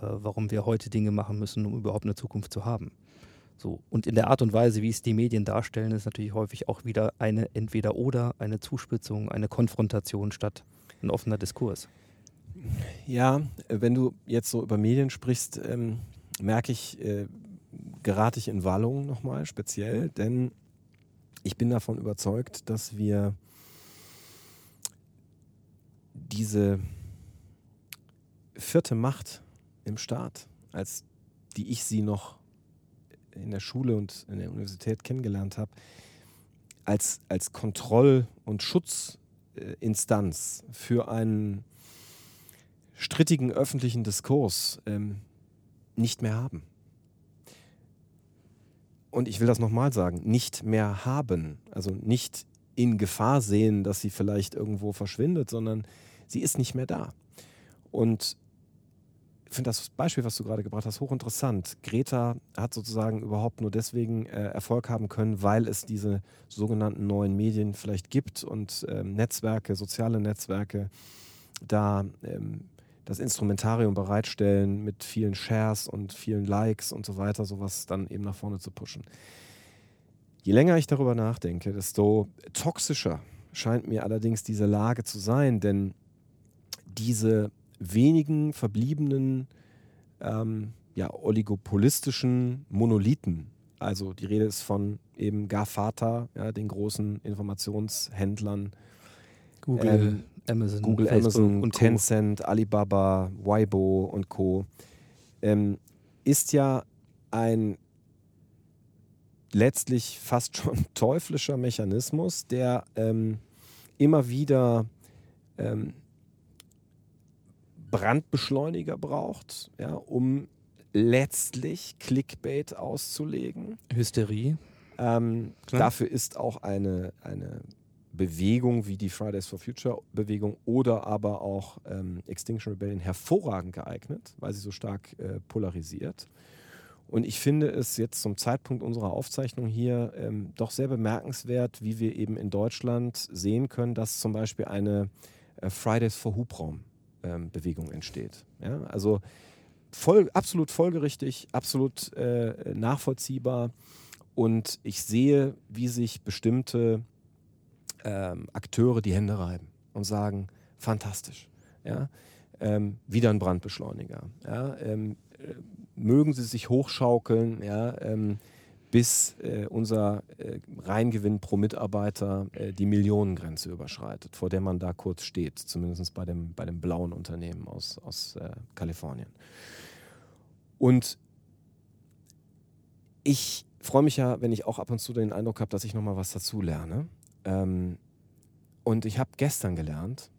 Speaker 1: äh, warum wir heute Dinge machen müssen, um überhaupt eine Zukunft zu haben. So. Und in der Art und Weise, wie es die Medien darstellen, ist natürlich häufig auch wieder eine Entweder-Oder, eine Zuspitzung, eine Konfrontation statt ein offener Diskurs.
Speaker 3: Ja, wenn du jetzt so über Medien sprichst, ähm, merke ich, äh, gerate ich in Wallung nochmal speziell, denn ich bin davon überzeugt, dass wir diese vierte Macht im Staat, als die ich sie noch in der Schule und in der Universität kennengelernt habe, als, als Kontroll- und Schutzinstanz für einen strittigen öffentlichen Diskurs ähm, nicht mehr haben. Und ich will das nochmal sagen, nicht mehr haben. Also nicht in Gefahr sehen, dass sie vielleicht irgendwo verschwindet, sondern sie ist nicht mehr da. Und ich finde das Beispiel, was du gerade gebracht hast, hochinteressant. Greta hat sozusagen überhaupt nur deswegen äh, Erfolg haben können, weil es diese sogenannten neuen Medien vielleicht gibt und ähm, Netzwerke, soziale Netzwerke da ähm, das Instrumentarium bereitstellen mit vielen Shares und vielen Likes und so weiter, sowas dann eben nach vorne zu pushen. Je länger ich darüber nachdenke, desto toxischer scheint mir allerdings diese Lage zu sein, denn diese wenigen verbliebenen ähm, ja, oligopolistischen Monolithen. Also die Rede ist von eben GAFATA, ja, den großen Informationshändlern.
Speaker 1: Google, ähm, Amazon,
Speaker 3: Google,
Speaker 1: Facebook
Speaker 3: Amazon,
Speaker 1: und Co.
Speaker 3: Tencent, Alibaba, Weibo und Co. Ähm, ist ja ein letztlich fast schon teuflischer Mechanismus, der ähm, immer wieder ähm, Brandbeschleuniger braucht, ja, um letztlich Clickbait auszulegen.
Speaker 1: Hysterie.
Speaker 3: Ähm, dafür ist auch eine, eine Bewegung wie die Fridays for Future Bewegung oder aber auch ähm, Extinction Rebellion hervorragend geeignet, weil sie so stark äh, polarisiert. Und ich finde es jetzt zum Zeitpunkt unserer Aufzeichnung hier ähm, doch sehr bemerkenswert, wie wir eben in Deutschland sehen können, dass zum Beispiel eine äh, Fridays for Hubraum ähm, Bewegung entsteht. Ja? Also voll, absolut folgerichtig, absolut äh, nachvollziehbar. Und ich sehe, wie sich bestimmte ähm, Akteure die Hände reiben und sagen, fantastisch. Ja? Ähm, wieder ein Brandbeschleuniger. Ja? Ähm, äh, mögen sie sich hochschaukeln, ja? ähm, bis äh, unser äh, Reingewinn pro Mitarbeiter äh, die Millionengrenze überschreitet, vor der man da kurz steht, zumindest bei dem, bei dem blauen Unternehmen aus, aus äh, Kalifornien. Und ich freue mich ja, wenn ich auch ab und zu den Eindruck habe, dass ich nochmal was dazu lerne. Ähm, und ich habe gestern gelernt,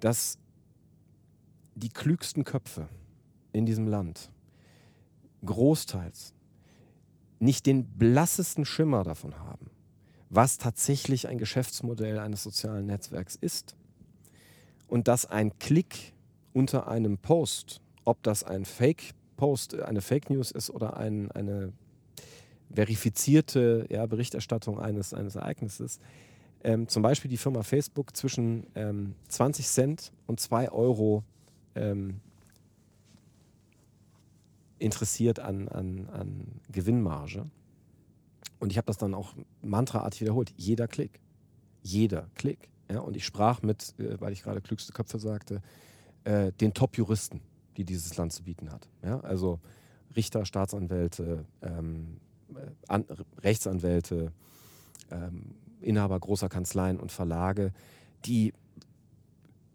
Speaker 3: dass die klügsten Köpfe in diesem Land großteils nicht den blassesten Schimmer davon haben, was tatsächlich ein Geschäftsmodell eines sozialen Netzwerks ist. Und dass ein Klick unter einem Post, ob das ein Fake-Post, eine Fake News ist oder ein, eine verifizierte ja, Berichterstattung eines, eines Ereignisses, ähm, zum Beispiel die Firma Facebook zwischen ähm, 20 Cent und 2 Euro ähm, interessiert an, an, an Gewinnmarge. Und ich habe das dann auch mantraartig wiederholt. Jeder Klick. Jeder Klick. Ja, und ich sprach mit, äh, weil ich gerade klügste Köpfe sagte, äh, den Top-Juristen, die dieses Land zu bieten hat. Ja, also Richter, Staatsanwälte, ähm, äh, an, Rechtsanwälte, ähm, Inhaber großer Kanzleien und Verlage, die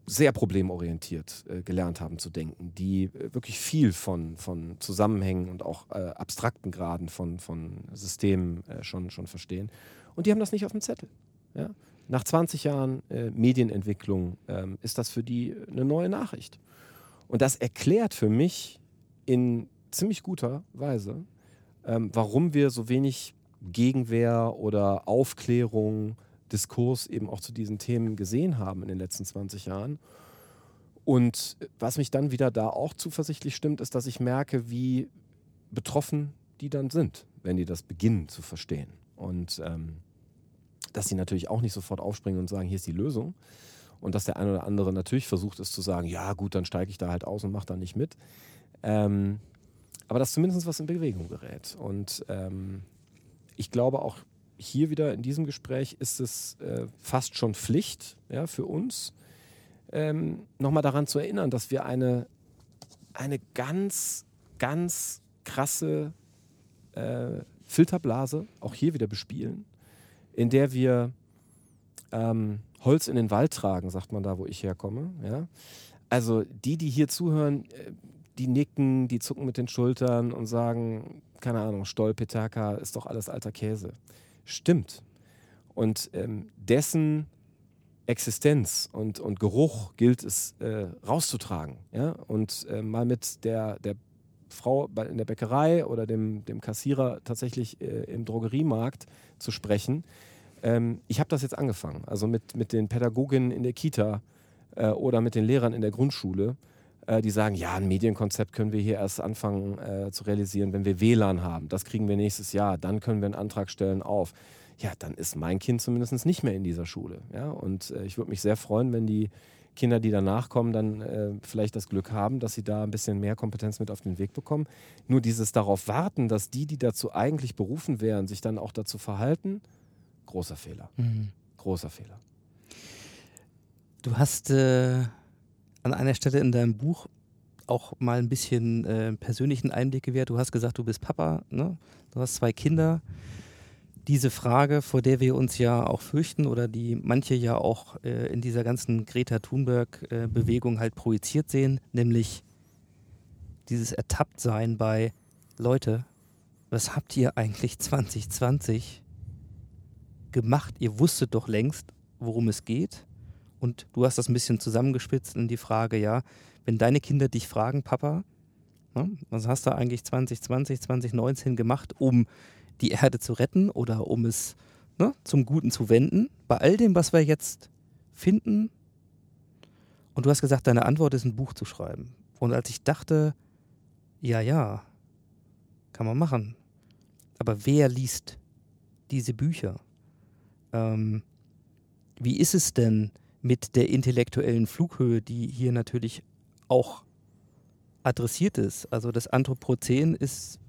Speaker 3: sehr problemorientiert äh, gelernt haben zu denken, die äh, wirklich viel von, von Zusammenhängen und auch äh, abstrakten Graden von, von Systemen äh, schon, schon verstehen. Und die haben das nicht auf dem Zettel. Ja? Nach 20 Jahren äh, Medienentwicklung ähm, ist das für die eine neue Nachricht. Und das erklärt für mich in ziemlich guter Weise, ähm, warum wir so wenig Gegenwehr oder Aufklärung, Diskurs eben auch zu diesen Themen gesehen haben in den letzten 20 Jahren. Und was mich dann wieder da auch zuversichtlich stimmt, ist, dass ich merke, wie betroffen die dann sind, wenn die das beginnen zu verstehen. Und ähm, dass sie natürlich auch nicht sofort aufspringen und sagen, hier ist die Lösung. Und dass der eine oder andere natürlich versucht ist zu sagen, ja gut, dann steige ich da halt aus und mache da nicht mit. Ähm, aber dass zumindest was in Bewegung gerät. Und ähm, ich glaube auch hier wieder in diesem Gespräch ist es äh, fast schon Pflicht ja, für uns, ähm, nochmal daran zu erinnern, dass wir eine, eine ganz, ganz krasse äh, Filterblase auch hier wieder bespielen, in der wir ähm, Holz in den Wald tragen, sagt man da, wo ich herkomme. Ja? Also die, die hier zuhören, äh, die nicken, die zucken mit den Schultern und sagen, keine Ahnung, Stoll, Petaka, ist doch alles alter Käse. Stimmt. Und ähm, dessen Existenz und, und Geruch gilt es äh, rauszutragen. Ja? Und äh, mal mit der, der Frau in der Bäckerei oder dem, dem Kassierer tatsächlich äh, im Drogeriemarkt zu sprechen. Ähm, ich habe das jetzt angefangen, also mit, mit den Pädagoginnen in der Kita äh, oder mit den Lehrern in der Grundschule, die sagen, ja, ein Medienkonzept können wir hier erst anfangen äh, zu realisieren, wenn wir WLAN haben. Das kriegen wir nächstes Jahr, dann können wir einen Antrag stellen auf. Ja, dann ist mein Kind zumindest nicht mehr in dieser Schule. Ja? Und äh, ich würde mich sehr freuen, wenn die Kinder, die danach kommen, dann äh, vielleicht das Glück haben, dass sie da ein bisschen mehr Kompetenz mit auf den Weg bekommen. Nur dieses darauf warten, dass die, die dazu eigentlich berufen wären, sich dann auch dazu verhalten, großer Fehler. Mhm. Großer Fehler.
Speaker 1: Du hast äh, an einer Stelle in deinem Buch auch mal ein bisschen äh, persönlichen Einblick gewährt. Du hast gesagt, du bist Papa, ne? du hast zwei Kinder diese Frage, vor der wir uns ja auch fürchten oder die manche ja auch äh, in dieser ganzen Greta Thunberg-Bewegung äh, halt projiziert sehen, nämlich dieses Ertapptsein bei Leute, was habt ihr eigentlich 2020 gemacht? Ihr wusstet doch längst, worum es geht. Und du hast das ein bisschen zusammengespitzt in die Frage, ja, wenn deine Kinder dich fragen, Papa, ne, was hast du eigentlich 2020, 2019 gemacht, um die Erde zu retten oder um es ne, zum Guten zu wenden. Bei all dem, was wir jetzt finden. Und du hast gesagt, deine Antwort ist ein Buch zu schreiben. Und als ich dachte, ja, ja, kann man machen. Aber wer liest diese Bücher? Ähm, wie ist es denn mit der intellektuellen Flughöhe, die hier natürlich auch adressiert ist? Also das Anthropozän ist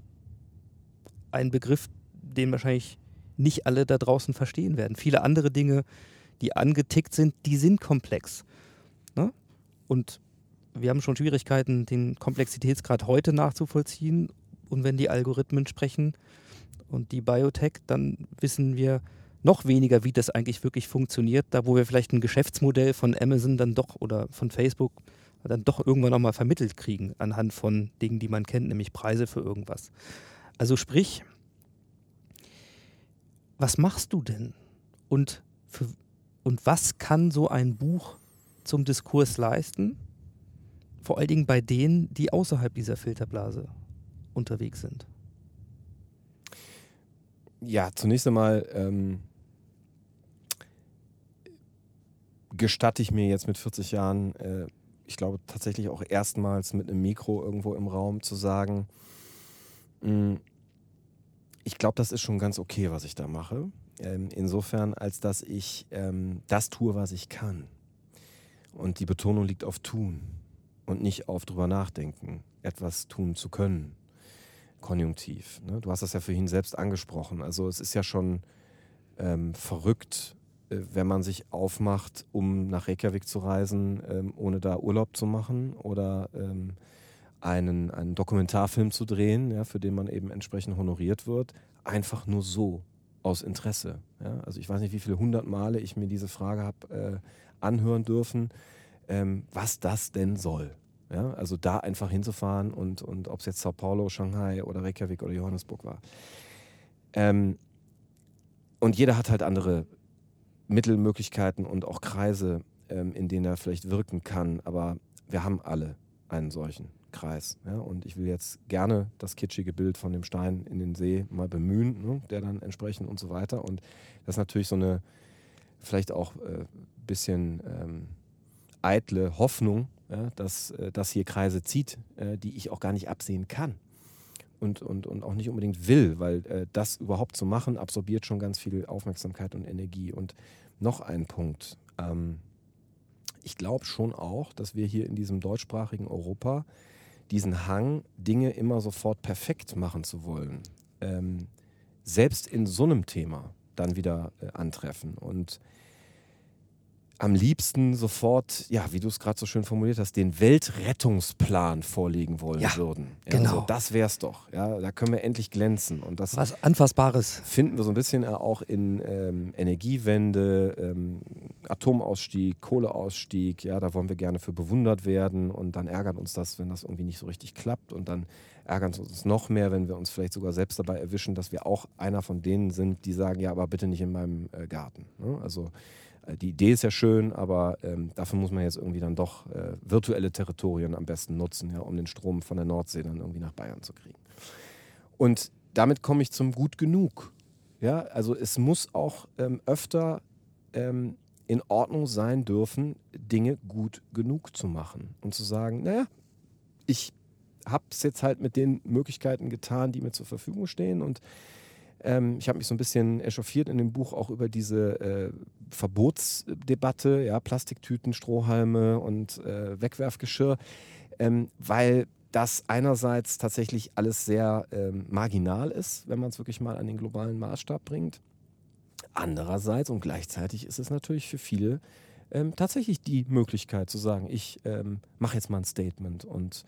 Speaker 1: ein Begriff, den wahrscheinlich nicht alle da draußen verstehen werden. Viele andere Dinge, die angetickt sind, die sind komplex. Ne? Und wir haben schon Schwierigkeiten, den Komplexitätsgrad heute nachzuvollziehen. Und wenn die Algorithmen sprechen und die Biotech, dann wissen wir noch weniger, wie das eigentlich wirklich funktioniert. Da, wo wir vielleicht ein Geschäftsmodell von Amazon dann doch oder von Facebook dann doch irgendwann nochmal vermittelt kriegen, anhand von Dingen, die man kennt, nämlich Preise für irgendwas. Also sprich, was machst du denn? Und, für, und was kann so ein Buch zum Diskurs leisten? Vor allen Dingen bei denen, die außerhalb dieser Filterblase unterwegs sind.
Speaker 3: Ja, zunächst einmal ähm, gestatte ich mir jetzt mit 40 Jahren, äh, ich glaube tatsächlich auch erstmals mit einem Mikro irgendwo im Raum zu sagen, mh, ich glaube, das ist schon ganz okay, was ich da mache. Ähm, insofern, als dass ich ähm, das tue, was ich kann. Und die Betonung liegt auf tun und nicht auf drüber nachdenken, etwas tun zu können. Konjunktiv. Ne? Du hast das ja vorhin selbst angesprochen. Also es ist ja schon ähm, verrückt, wenn man sich aufmacht, um nach Reykjavik zu reisen, ähm, ohne da Urlaub zu machen oder ähm, einen, einen Dokumentarfilm zu drehen, ja, für den man eben entsprechend honoriert wird, einfach nur so aus Interesse. Ja? Also ich weiß nicht, wie viele hundert Male ich mir diese Frage habe äh, anhören dürfen, ähm, was das denn soll. Ja? Also da einfach hinzufahren und, und ob es jetzt Sao Paulo, Shanghai oder Reykjavik oder Johannesburg war. Ähm, und jeder hat halt andere Mittelmöglichkeiten und auch Kreise, ähm, in denen er vielleicht wirken kann. Aber wir haben alle einen solchen. Kreis. Ja? Und ich will jetzt gerne das kitschige Bild von dem Stein in den See mal bemühen, ne? der dann entsprechend und so weiter. Und das ist natürlich so eine vielleicht auch ein äh, bisschen ähm, eitle Hoffnung, ja? dass äh, das hier Kreise zieht, äh, die ich auch gar nicht absehen kann. Und, und, und auch nicht unbedingt will, weil äh, das überhaupt zu machen, absorbiert schon ganz viel Aufmerksamkeit und Energie. Und noch ein Punkt. Ähm, ich glaube schon auch, dass wir hier in diesem deutschsprachigen Europa diesen Hang, Dinge immer sofort perfekt machen zu wollen, ähm, selbst in so einem Thema dann wieder äh, antreffen. Und am liebsten sofort, ja, wie du es gerade so schön formuliert hast, den Weltrettungsplan vorlegen wollen
Speaker 1: Ja,
Speaker 3: würden. Ja,
Speaker 1: genau.
Speaker 3: So, das wär's doch. Ja, da können wir endlich glänzen. Und das
Speaker 1: Was Anfassbares.
Speaker 3: finden wir so ein bisschen äh, auch in ähm, Energiewende, ähm, Atomausstieg, Kohleausstieg. Ja, da wollen wir gerne für bewundert werden und dann ärgert uns das, wenn das irgendwie nicht so richtig klappt und dann ärgert es uns noch mehr, wenn wir uns vielleicht sogar selbst dabei erwischen, dass wir auch einer von denen sind, die sagen, ja, aber bitte nicht in meinem äh, Garten. Ne? Also die Idee ist ja schön, aber ähm, dafür muss man jetzt irgendwie dann doch äh, virtuelle Territorien am besten nutzen, ja, um den Strom von der Nordsee dann irgendwie nach Bayern zu kriegen. Und damit komme ich zum Gut genug. Ja, also es muss auch ähm, öfter ähm, in Ordnung sein dürfen, Dinge gut genug zu machen und zu sagen, naja, ich habe es jetzt halt mit den Möglichkeiten getan, die mir zur Verfügung stehen und ähm, ich habe mich so ein bisschen echauffiert in dem Buch auch über diese äh, Verbotsdebatte, ja, Plastiktüten, Strohhalme und äh, Wegwerfgeschirr, ähm, weil das einerseits tatsächlich alles sehr ähm, marginal ist, wenn man es wirklich mal an den globalen Maßstab bringt. Andererseits und gleichzeitig ist es natürlich für viele ähm, tatsächlich die Möglichkeit zu sagen, ich ähm, mache jetzt mal ein Statement und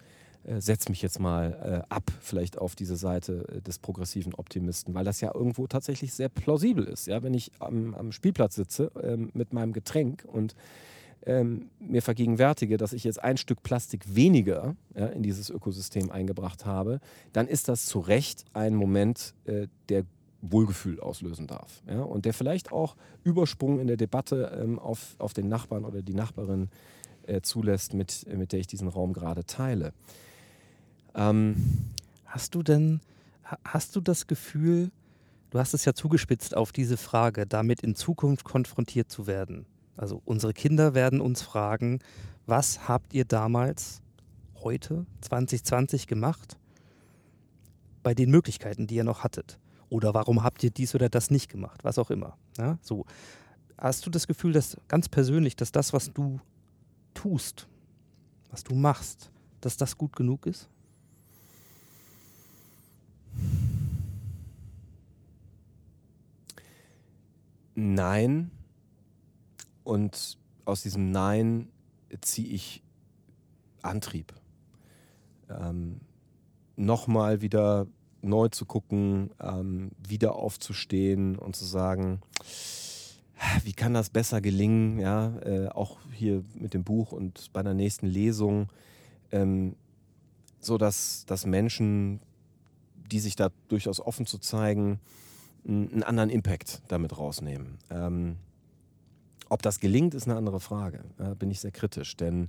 Speaker 3: äh, setze mich jetzt mal äh, ab, vielleicht auf diese Seite äh, des progressiven Optimisten, weil das ja irgendwo tatsächlich sehr plausibel ist. Ja? Wenn ich am, am Spielplatz sitze ähm, mit meinem Getränk und ähm, mir vergegenwärtige, dass ich jetzt ein Stück Plastik weniger ja, in dieses Ökosystem eingebracht habe, dann ist das zu Recht ein Moment, äh, der Wohlgefühl auslösen darf. Ja? Und der vielleicht auch Übersprung in der Debatte ähm, auf, auf den Nachbarn oder die Nachbarin äh, zulässt, mit, mit der ich diesen Raum gerade teile. Ähm,
Speaker 1: Hast du denn, ha- hast du das Gefühl, du hast es ja zugespitzt auf diese Frage, damit in Zukunft konfrontiert zu werden? Also unsere Kinder werden uns fragen, was habt ihr damals, heute, 2020 gemacht, bei den Möglichkeiten, die ihr noch hattet? Oder warum habt ihr dies oder das nicht gemacht? Was auch immer. Ja, so. Hast du das Gefühl, dass ganz persönlich, dass das, was du tust, was du machst, dass das gut genug ist?
Speaker 3: Nein. Und aus diesem Nein ziehe ich Antrieb. Ähm, Nochmal wieder neu zu gucken, ähm, wieder aufzustehen und zu sagen, wie kann das besser gelingen, ja, äh, auch hier mit dem Buch und bei der nächsten Lesung, ähm, so dass, Menschen, die sich da durchaus offen zu zeigen, einen anderen Impact damit rausnehmen. Ähm, ob das gelingt, ist eine andere Frage. Da bin ich sehr kritisch, denn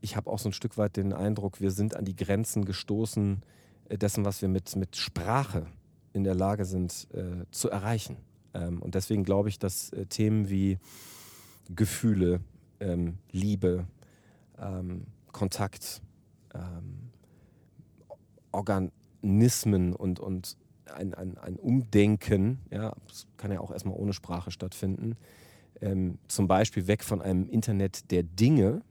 Speaker 3: ich habe auch so ein Stück weit den Eindruck, wir sind an die Grenzen gestoßen äh, dessen, was wir mit, mit Sprache in der Lage sind äh, zu erreichen. Ähm, und deswegen glaube ich, dass äh, Themen wie Gefühle, ähm, Liebe, ähm, Kontakt, ähm, Organismen und, und ein, ein, ein Umdenken, ja, es kann ja auch erstmal ohne Sprache stattfinden, ähm, zum Beispiel weg von einem Internet der Dinge,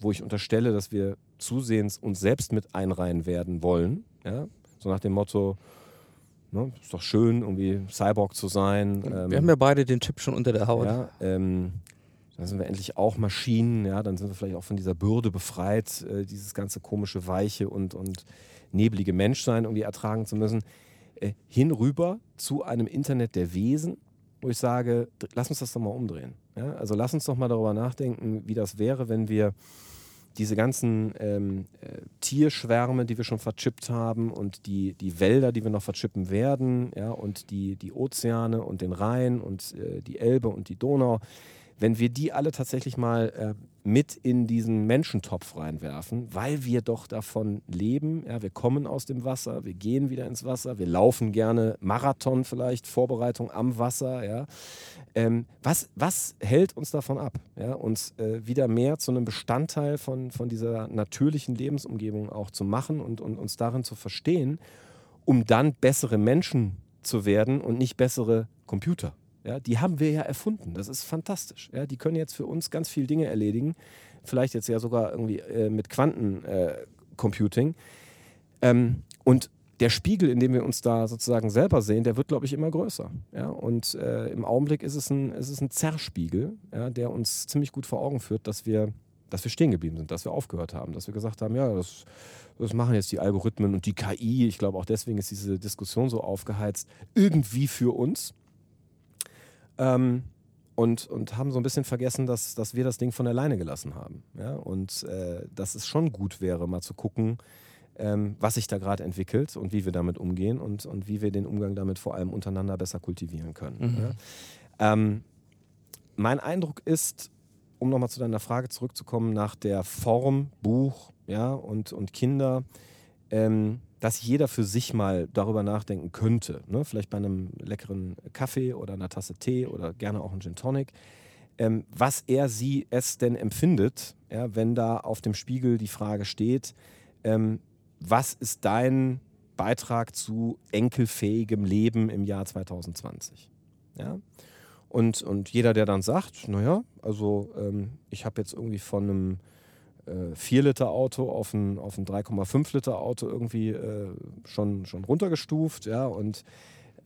Speaker 3: wo ich unterstelle, dass wir zusehends uns selbst mit einreihen werden wollen, ja, so nach dem Motto, ne, ist doch schön, irgendwie Cyborg zu sein. ähm,
Speaker 1: Wir haben ja beide den Chip schon unter der Haut.
Speaker 3: ja, ähm, dann sind wir endlich auch Maschinen, ja, dann sind wir vielleicht auch von dieser Bürde befreit, äh, dieses ganze komische, weiche und, und neblige Menschsein irgendwie ertragen zu müssen. Äh, hinüber zu einem Internet der Wesen, wo ich sage, lass uns das doch mal umdrehen. Ja? Also lass uns doch mal darüber nachdenken, wie das wäre, wenn wir diese ganzen ähm, äh, Tierschwärme, die wir schon verchippt haben und die, die Wälder, die wir noch verchippen werden, ja, und die, die Ozeane und den Rhein und äh, die Elbe und die Donau, wenn wir die alle tatsächlich mal äh, mit in diesen Menschentopf reinwerfen, weil wir doch davon leben. Ja, wir kommen aus dem Wasser, wir gehen wieder ins Wasser, wir laufen gerne Marathon vielleicht, Vorbereitung am Wasser. Ja. Ähm, was, was hält uns davon ab, ja, uns äh, wieder mehr zu einem Bestandteil von, von dieser natürlichen Lebensumgebung auch zu machen und, und uns darin zu verstehen, um dann bessere Menschen zu werden und nicht bessere Computer? Ja, die haben wir ja erfunden. Das ist fantastisch. Ja, die können jetzt für uns ganz viele Dinge erledigen. Vielleicht jetzt ja sogar irgendwie äh, mit Quantencomputing. Äh, ähm, und der Spiegel, in dem wir uns da sozusagen selber sehen, der wird, glaube ich, immer größer. Ja? Und äh, im Augenblick ist es ein, ist es ein Zerrspiegel, ja, der uns ziemlich gut vor Augen führt, dass wir, dass wir stehen geblieben sind, dass wir aufgehört haben, dass wir gesagt haben, ja, das, das machen jetzt die Algorithmen und die KI. Ich glaube, auch deswegen ist diese Diskussion so aufgeheizt, irgendwie für uns. Ähm, und, und haben so ein bisschen vergessen, dass, dass wir das Ding von alleine gelassen haben. Ja? Und äh, dass es schon gut wäre, mal zu gucken, ähm, was sich da gerade entwickelt und wie wir damit umgehen und, und wie wir den Umgang damit vor allem untereinander besser kultivieren können. Mhm. Ja? Ähm, mein Eindruck ist, um nochmal zu deiner Frage zurückzukommen, nach der Form, Buch ja, und, und Kinder, ähm, dass jeder für sich mal darüber nachdenken könnte. Ne? Vielleicht bei einem leckeren Kaffee oder einer Tasse Tee oder gerne auch einen Gin Tonic. Ähm, was er, sie, es denn empfindet, ja, wenn da auf dem Spiegel die Frage steht, ähm, was ist dein Beitrag zu enkelfähigem Leben im Jahr 2020? Ja? Und, und jeder, der dann sagt, naja, also ähm, ich habe jetzt irgendwie von einem äh, 4 Liter Auto auf ein, auf ein 3,5 Liter Auto irgendwie äh, schon, schon runtergestuft, ja, und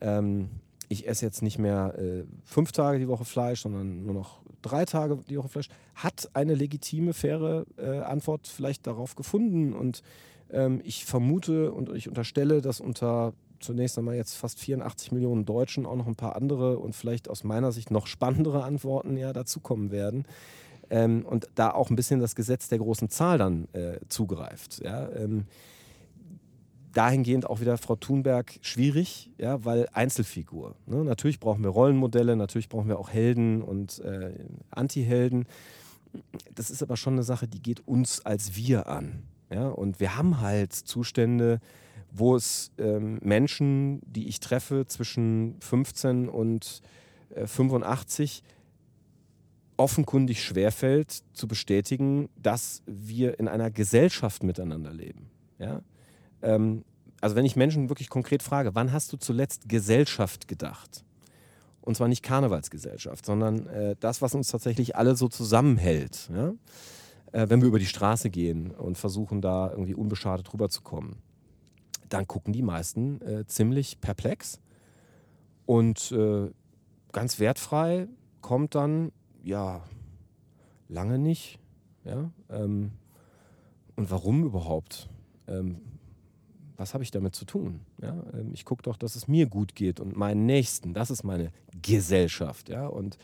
Speaker 3: ähm, ich esse jetzt nicht mehr äh, fünf Tage die Woche Fleisch, sondern nur noch drei Tage die Woche Fleisch, hat eine legitime, faire äh, Antwort vielleicht darauf gefunden. Und ähm, ich vermute und ich unterstelle, dass unter zunächst einmal jetzt fast 84 Millionen Deutschen auch noch ein paar andere und vielleicht aus meiner Sicht noch spannendere Antworten ja dazukommen werden ähm, und da auch ein bisschen das Gesetz der großen Zahl dann äh, zugreift. Ja? Ähm, dahingehend auch wieder Frau Thunberg schwierig, ja, weil Einzelfigur. Ne? Natürlich brauchen wir Rollenmodelle, natürlich brauchen wir auch Helden und äh, Anti-Helden. Das ist aber schon eine Sache, die geht uns als wir an. Ja? Und wir haben halt Zustände, wo es ähm, Menschen, die ich treffe zwischen 15 und äh, 85, offenkundig schwerfällt zu bestätigen, dass wir in einer Gesellschaft miteinander leben. Ja? Ähm, also wenn ich Menschen wirklich konkret frage, wann hast du zuletzt Gesellschaft gedacht? Und zwar nicht Karnevalsgesellschaft, sondern äh, das, was uns tatsächlich alle so zusammenhält. Ja? Äh, wenn wir über die Straße gehen und versuchen, da irgendwie unbeschadet rüberzukommen, dann gucken die meisten äh, ziemlich perplex und äh, ganz wertfrei kommt dann ja, lange nicht. Ja? Ähm, und warum überhaupt? Ähm, was habe ich damit zu tun? Ja? Ähm, ich gucke doch, dass es mir gut geht und meinen Nächsten. Das ist meine Gesellschaft. Ja? Und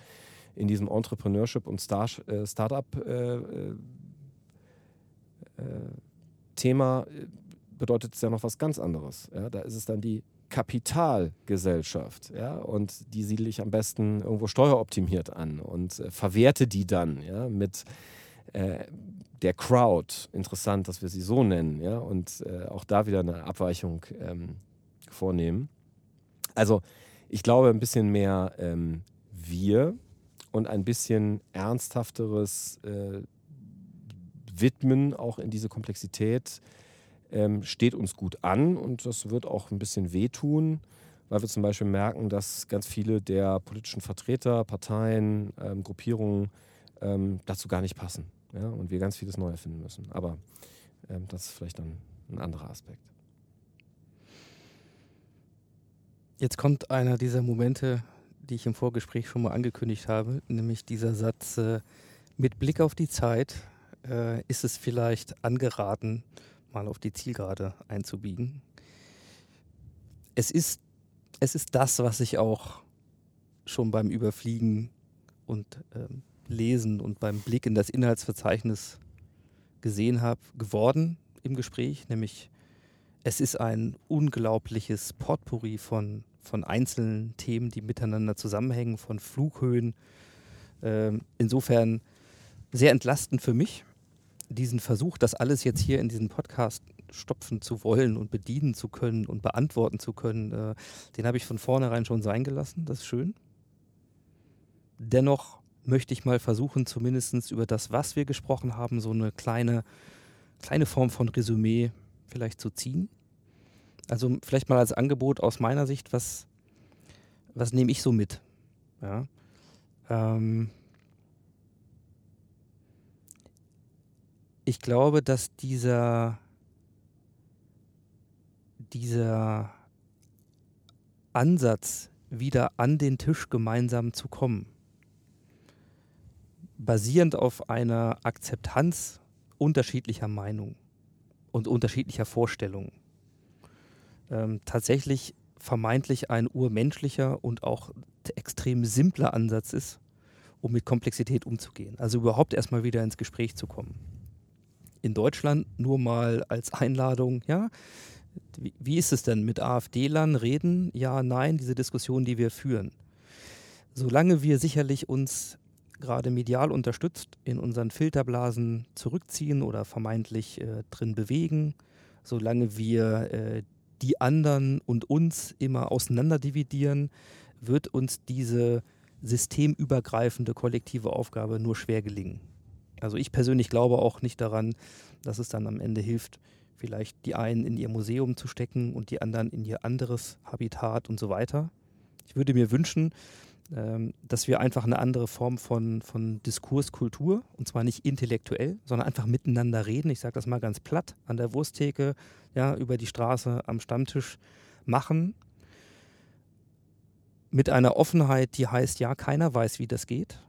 Speaker 3: in diesem Entrepreneurship und Star äh, Startup äh, äh, äh äh, bedeutet es ja noch was ganz anderes. Ja? Da ist es dann die Kapitalgesellschaft. Ja? Und die siedle ich am besten irgendwo steueroptimiert an und äh, verwerte die dann ja? mit äh, der Crowd. Interessant, dass wir sie so nennen. Ja? Und äh, auch da wieder eine Abweichung ähm, vornehmen. Also ich glaube, ein bisschen mehr ähm, wir und ein bisschen ernsthafteres äh, Widmen auch in diese Komplexität ähm, steht uns gut an und das wird auch ein bisschen wehtun, weil wir zum Beispiel merken, dass ganz viele der politischen Vertreter, Parteien, ähm, Gruppierungen ähm, dazu gar nicht passen ja? und wir ganz vieles neu erfinden müssen. Aber ähm, das ist vielleicht dann ein anderer Aspekt.
Speaker 1: Jetzt kommt einer dieser Momente, die ich im Vorgespräch schon mal angekündigt habe, nämlich dieser Satz, äh, mit Blick auf die Zeit äh, ist es vielleicht angeraten, mal auf die Zielgerade einzubiegen. Es ist, es ist das, was ich auch schon beim Überfliegen und ähm, Lesen und beim Blick in das Inhaltsverzeichnis gesehen habe, geworden im Gespräch, nämlich es ist ein unglaubliches Potpourri von, von einzelnen Themen, die miteinander zusammenhängen, von Flughöhen. Ähm, insofern sehr entlastend für mich, diesen Versuch, das alles jetzt hier in diesen Podcast stopfen zu wollen und bedienen zu können und beantworten zu können, äh, den habe ich von vornherein schon sein gelassen. Das ist schön. Dennoch möchte ich mal versuchen, zumindest über das, was wir gesprochen haben, so eine kleine, kleine Form von Resümee vielleicht zu ziehen. Also vielleicht mal als Angebot aus meiner Sicht, was, was nehme ich so mit? Ja. Ähm ich glaube, dass dieser, dieser Ansatz, wieder an den Tisch gemeinsam zu kommen, basierend auf einer Akzeptanz unterschiedlicher Meinungen und unterschiedlicher Vorstellungen, ähm, tatsächlich vermeintlich ein urmenschlicher und auch extrem simpler Ansatz ist, um mit Komplexität umzugehen. Also überhaupt erstmal wieder ins Gespräch zu kommen. In Deutschland nur mal als Einladung, ja, wie, ist es denn mit AfD-Lern reden? Ja, nein, diese Diskussion, die wir führen. Solange wir sicherlich uns gerade medial unterstützt in unseren Filterblasen zurückziehen oder vermeintlich äh, drin bewegen, solange wir äh, die anderen und uns immer auseinanderdividieren, wird uns diese systemübergreifende kollektive Aufgabe nur schwer gelingen. Also ich persönlich glaube auch nicht daran, dass es dann am Ende hilft, vielleicht die einen in ihr Museum zu stecken und die anderen in ihr anderes Habitat und so weiter. Ich würde mir wünschen, ähm, dass wir einfach eine andere Form von, von Diskurskultur, und zwar nicht intellektuell, sondern einfach miteinander reden. Ich sage das mal ganz platt, an der Wursttheke, ja, über die Straße, am Stammtisch machen. Mit einer Offenheit, die heißt, ja, keiner weiß, wie das geht,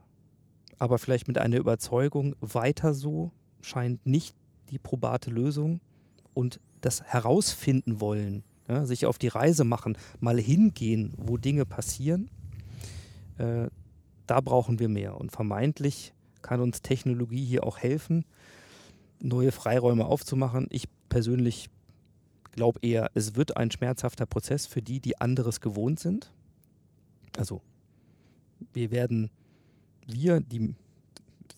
Speaker 1: aber vielleicht mit einer Überzeugung, weiter so scheint nicht die probate Lösung und das herausfinden wollen, ja, sich auf die Reise machen, mal hingehen, wo Dinge passieren äh, da brauchen wir mehr. Und vermeintlich kann uns Technologie hier auch helfen, neue Freiräume aufzumachen. Ich persönlich glaube eher, es wird ein schmerzhafter Prozess für die, die anderes gewohnt sind. Also wir werden, wir, die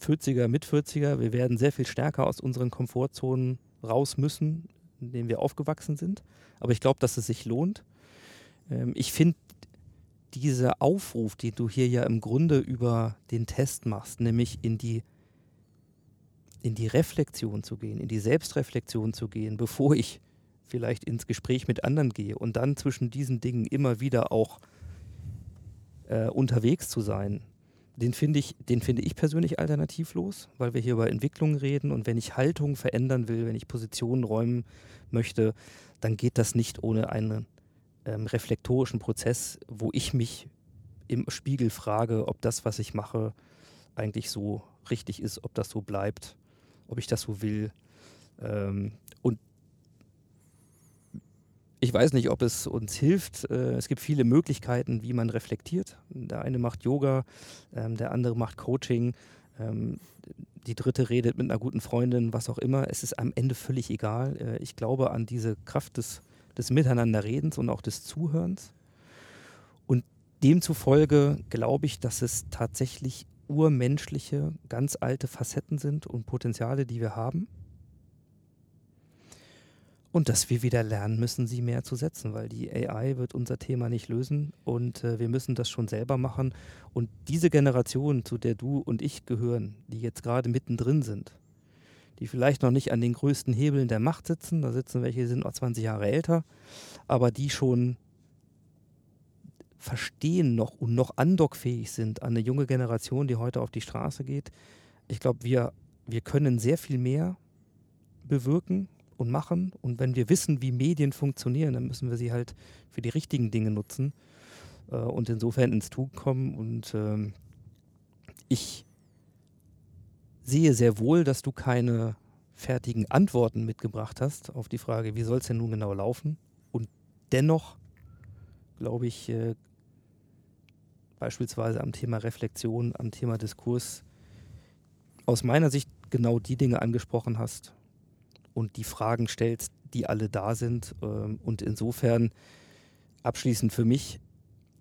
Speaker 1: 40er, mit 40er, wir werden sehr viel stärker aus unseren Komfortzonen raus müssen, in denen wir aufgewachsen sind. Aber ich glaube, dass es sich lohnt. Ähm, ich finde dieser Aufruf, den du hier ja im Grunde über den Test machst, nämlich in die, in die Reflexion zu gehen, in die Selbstreflexion zu gehen, bevor ich vielleicht ins Gespräch mit anderen gehe und dann zwischen diesen Dingen immer wieder auch äh, unterwegs zu sein, den finde ich, den ich persönlich alternativlos, weil wir hier über Entwicklung reden und wenn ich Haltung verändern will, wenn ich Positionen räumen möchte, dann geht das nicht ohne einen ähm, reflektorischen Prozess, wo ich mich im Spiegel frage, ob das, was ich mache, eigentlich so richtig ist, ob das so bleibt, ob ich das so will. Ähm, ich weiß nicht, ob es uns hilft. Äh, es gibt viele Möglichkeiten, wie man reflektiert. Der eine macht Yoga, ähm, der andere macht Coaching, ähm, die dritte redet mit einer guten Freundin, was auch immer. Es ist am Ende völlig egal. Äh, ich glaube an diese Kraft des des Miteinanderredens und auch des Zuhörens. Und demzufolge glaube ich, dass es tatsächlich urmenschliche, ganz alte Facetten sind und Potenziale, die wir haben. Und dass wir wieder lernen müssen, sie mehr zu setzen, weil die AI wird unser Thema nicht lösen und äh, wir müssen das schon selber machen. Und diese Generation, zu der du und ich gehören, die jetzt gerade mittendrin sind, die vielleicht noch nicht an den größten Hebeln der Macht sitzen. Da sitzen welche, die sind noch 20 Jahre älter, aber die schon verstehen noch und noch andockfähig sind an eine junge Generation, die heute auf die Straße geht. Ich glaube, wir, wir können sehr viel mehr bewirken und machen. Und wenn wir wissen, wie Medien funktionieren, dann müssen wir sie halt für die richtigen Dinge nutzen äh, und insofern ins Tun kommen. Und ähm, ich sehe sehr wohl, dass du keine fertigen Antworten mitgebracht hast auf die Frage, wie soll es denn nun genau laufen? Und dennoch, glaube ich, äh, beispielsweise am Thema Reflexion, am Thema Diskurs, aus meiner Sicht genau die Dinge angesprochen hast und die Fragen stellst, die alle da sind. Ähm, und insofern abschließend für mich,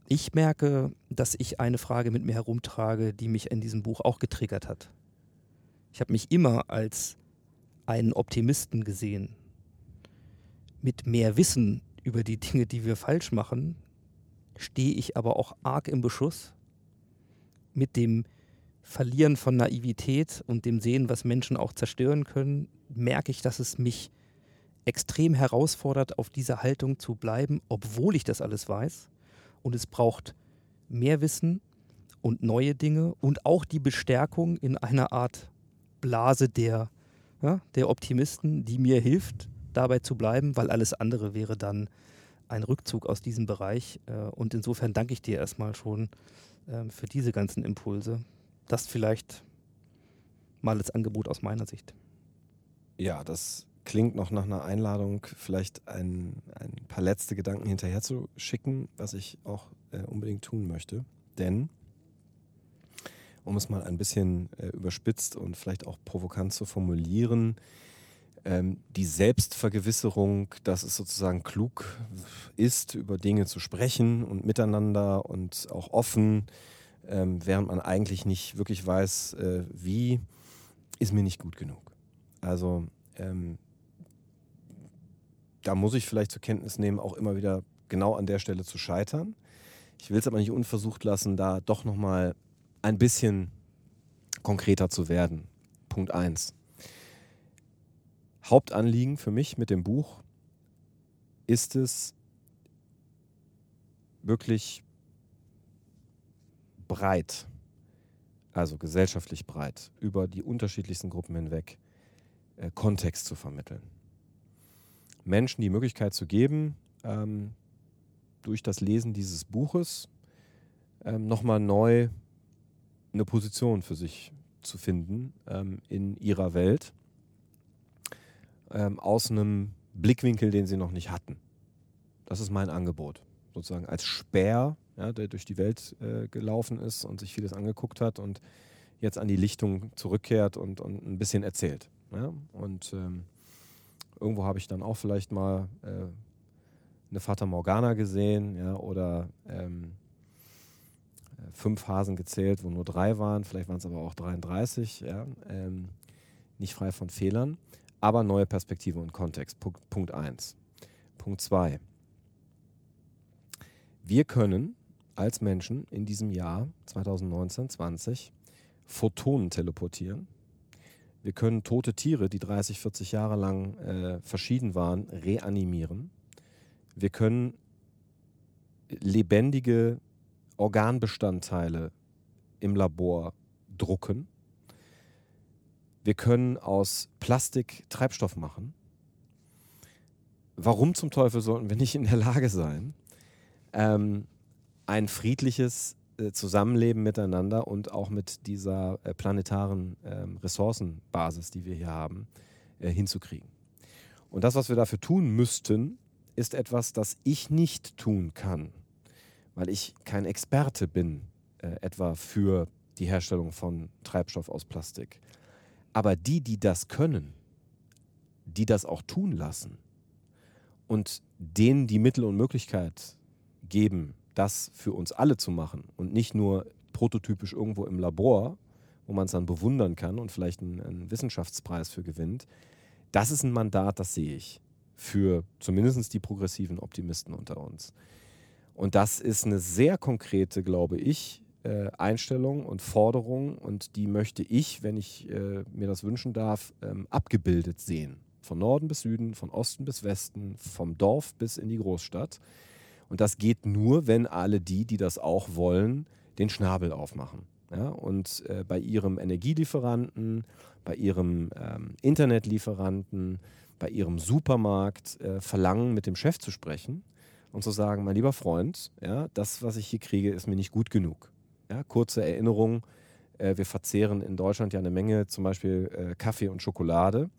Speaker 1: ich merke, dass ich eine Frage mit mir herumtrage, die mich in diesem Buch auch getriggert hat Ich habe mich immer als einen Optimisten gesehen. Mit mehr Wissen über die Dinge, die wir falsch machen, stehe ich aber auch arg im Beschuss. Mit dem Verlieren von Naivität und dem Sehen, was Menschen auch zerstören können, merke ich, dass es mich extrem herausfordert, auf dieser Haltung zu bleiben, obwohl ich das alles weiß. Und es braucht mehr Wissen und neue Dinge und auch die Bestärkung in einer Art Blase der, ja, der Optimisten, die mir hilft, dabei zu bleiben, weil alles andere wäre dann ein Rückzug aus diesem Bereich. Äh, und insofern danke ich dir erstmal schon ähm, für diese ganzen Impulse. Das vielleicht mal als Angebot aus meiner Sicht.
Speaker 3: Ja, das klingt noch nach einer Einladung, vielleicht ein, ein paar letzte Gedanken hinterher zu schicken, was ich auch äh, unbedingt tun möchte. Denn, um es mal ein bisschen äh, überspitzt und vielleicht auch provokant zu formulieren, ähm, die Selbstvergewisserung, dass es sozusagen klug ist, über Dinge zu sprechen und miteinander und auch offen, ähm, während man eigentlich nicht wirklich weiß, äh, wie, ist mir nicht gut genug. Also ähm, da muss ich vielleicht zur Kenntnis nehmen, auch immer wieder genau an der Stelle zu scheitern. Ich will es aber nicht unversucht lassen, da doch nochmal ein bisschen konkreter zu werden. Punkt 1. Hauptanliegen für mich mit dem Buch ist es wirklich breit, also gesellschaftlich breit, über die unterschiedlichsten Gruppen hinweg äh, Kontext zu vermitteln. Menschen die Möglichkeit zu geben, ähm, durch das Lesen dieses Buches ähm, nochmal neu eine Position für sich zu finden ähm, in ihrer Welt ähm, aus einem Blickwinkel, den sie noch nicht hatten. Das ist mein Angebot. Sozusagen als Speer, ja, der durch die Welt äh, gelaufen ist und sich vieles angeguckt hat und jetzt an die Lichtung zurückkehrt und, und ein bisschen erzählt. Ja? Und ähm, irgendwo habe ich dann auch vielleicht mal äh, eine Fata Morgana gesehen ja, oder ähm, fünf Hasen gezählt, wo nur drei waren. Vielleicht waren es aber auch 33. Ja, ähm, nicht frei von Fehlern, aber neue Perspektive und Kontext. Punkt, Punkt 1. Punkt 2. Wir können als Menschen in diesem Jahr 2019, 20 Photonen teleportieren wir können tote Tiere, die 30, 40 Jahre lang äh, verschieden waren, reanimieren. Wir können lebendige Organbestandteile im Labor drucken. Wir können aus Plastik Treibstoff machen. Warum zum Teufel sollten wir nicht in der Lage sein, ähm, ein friedliches, äh, Zusammenleben miteinander und auch mit dieser äh, planetaren ähm, Ressourcenbasis, die wir hier haben, äh, hinzukriegen. Und das, was wir dafür tun müssten, ist etwas, das ich nicht tun kann, weil ich kein Experte bin, etwa für die Herstellung von Treibstoff aus Plastik. Aber die, die das können, die das auch tun lassen und denen die Mittel und Möglichkeit geben, das für uns alle zu machen und nicht nur prototypisch irgendwo im Labor, wo man es dann bewundern kann und vielleicht einen, einen, Wissenschaftspreis für gewinnt, das ist ein Mandat, das sehe ich für zumindest die progressiven Optimisten unter uns. Und das ist eine sehr konkrete, glaube ich, äh, Einstellung und Forderung und die möchte ich, wenn ich äh, mir das wünschen darf, ähm, abgebildet sehen. Von Norden bis Süden, von Osten bis Westen, vom Dorf bis in die Großstadt. Und das geht nur, wenn alle die, die das auch wollen, den Schnabel aufmachen. Ja? Und äh, bei ihrem Energielieferanten, bei ihrem ähm, Internetlieferanten, bei ihrem Supermarkt äh, verlangen, mit dem Chef zu sprechen und zu sagen, mein lieber Freund, ja, das, was ich hier kriege, ist mir nicht gut genug. Ja? Kurze Erinnerung, äh, wir verzehren in Deutschland ja eine Menge, zum Beispiel äh, Kaffee und Schokolade.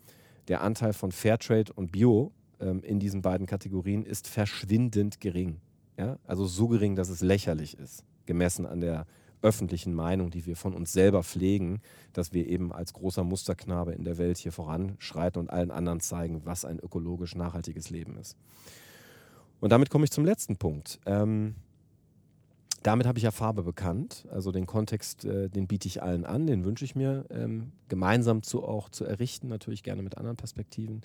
Speaker 3: Der Anteil von Fairtrade und Bio ähm, in diesen beiden Kategorien ist verschwindend gering. Ja? Also so gering, dass es lächerlich ist, gemessen an der öffentlichen Meinung, die wir von uns selber pflegen, dass wir eben als großer Musterknabe in der Welt hier voranschreiten und allen anderen zeigen, was ein ökologisch nachhaltiges Leben ist. Und damit komme ich zum letzten Punkt. Ähm, damit habe ich ja Farbe bekannt. Also den Kontext, äh, den biete ich allen an, den wünsche ich mir ähm, gemeinsam zu auch zu errichten, natürlich gerne mit anderen Perspektiven.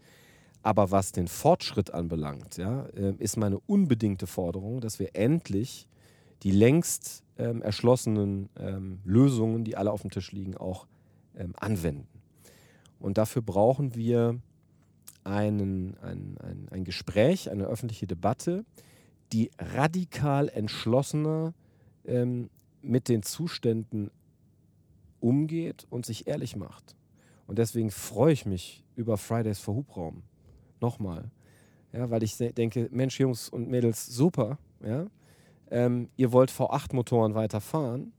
Speaker 3: Aber was den Fortschritt anbelangt, ja, äh, ist meine unbedingte Forderung, dass wir endlich die längst ähm, erschlossenen ähm, Lösungen, die alle auf dem Tisch liegen, auch ähm, anwenden. Und dafür brauchen wir einen, ein, ein, ein Gespräch, eine öffentliche Debatte, die radikal entschlossener ähm, mit den Zuständen umgeht und sich ehrlich macht. Und deswegen freue ich mich über Fridays for Hubraum. Nochmal. Ja, weil ich denke, Mensch, Jungs und Mädels, super. Ja? Ähm, ihr wollt V8-Motoren weiterfahren,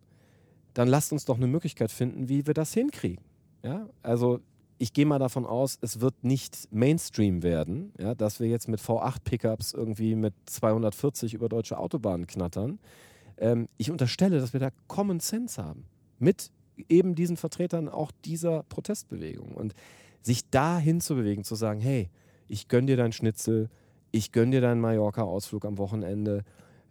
Speaker 3: dann lasst uns doch eine Möglichkeit finden, wie wir das hinkriegen. Ja? Also ich gehe mal davon aus, es wird nicht Mainstream werden, ja, dass wir jetzt mit V8-Pickups irgendwie mit 240 über deutsche Autobahnen knattern. Ähm, ich unterstelle, dass wir da Common Sense haben. Mit eben diesen Vertretern auch dieser Protestbewegung. Und sich dahin zu bewegen, zu sagen, hey, ich gönn dir dein Schnitzel, ich gönn dir deinen Mallorca-Ausflug am Wochenende.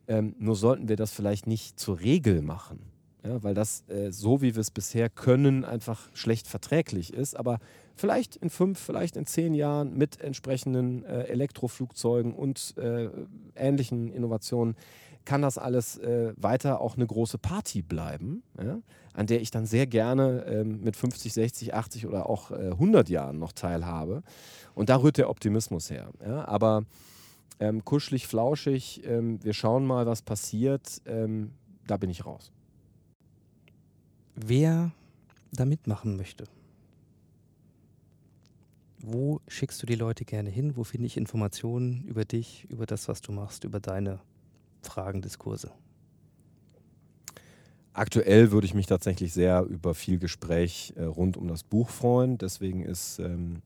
Speaker 3: Ähm, nur sollten wir das vielleicht nicht zur Regel machen. Ja, weil das, äh, so wie wir es bisher können, einfach schlecht verträglich ist. Aber vielleicht in fünf, vielleicht in zehn Jahren mit entsprechenden äh, Elektroflugzeugen und äh, ähnlichen Innovationen kann das alles äh, weiter auch eine große Party bleiben, ja, an der ich dann sehr gerne ähm, mit 50, 60, 80 oder auch 100 äh, Jahren noch teilhabe. Und da rührt der Optimismus her. Ja. Aber ähm, kuschelig, flauschig, ähm, wir schauen mal, was passiert, ähm, da bin ich raus
Speaker 1: wer da mitmachen möchte. Wo schickst du die Leute gerne hin? Wo finde ich Informationen über dich, über das, was du machst, über deine Fragen, Diskurse?
Speaker 3: Aktuell würde ich mich tatsächlich sehr über viel Gespräch äh, rund um das Buch freuen. Deswegen ist ähm,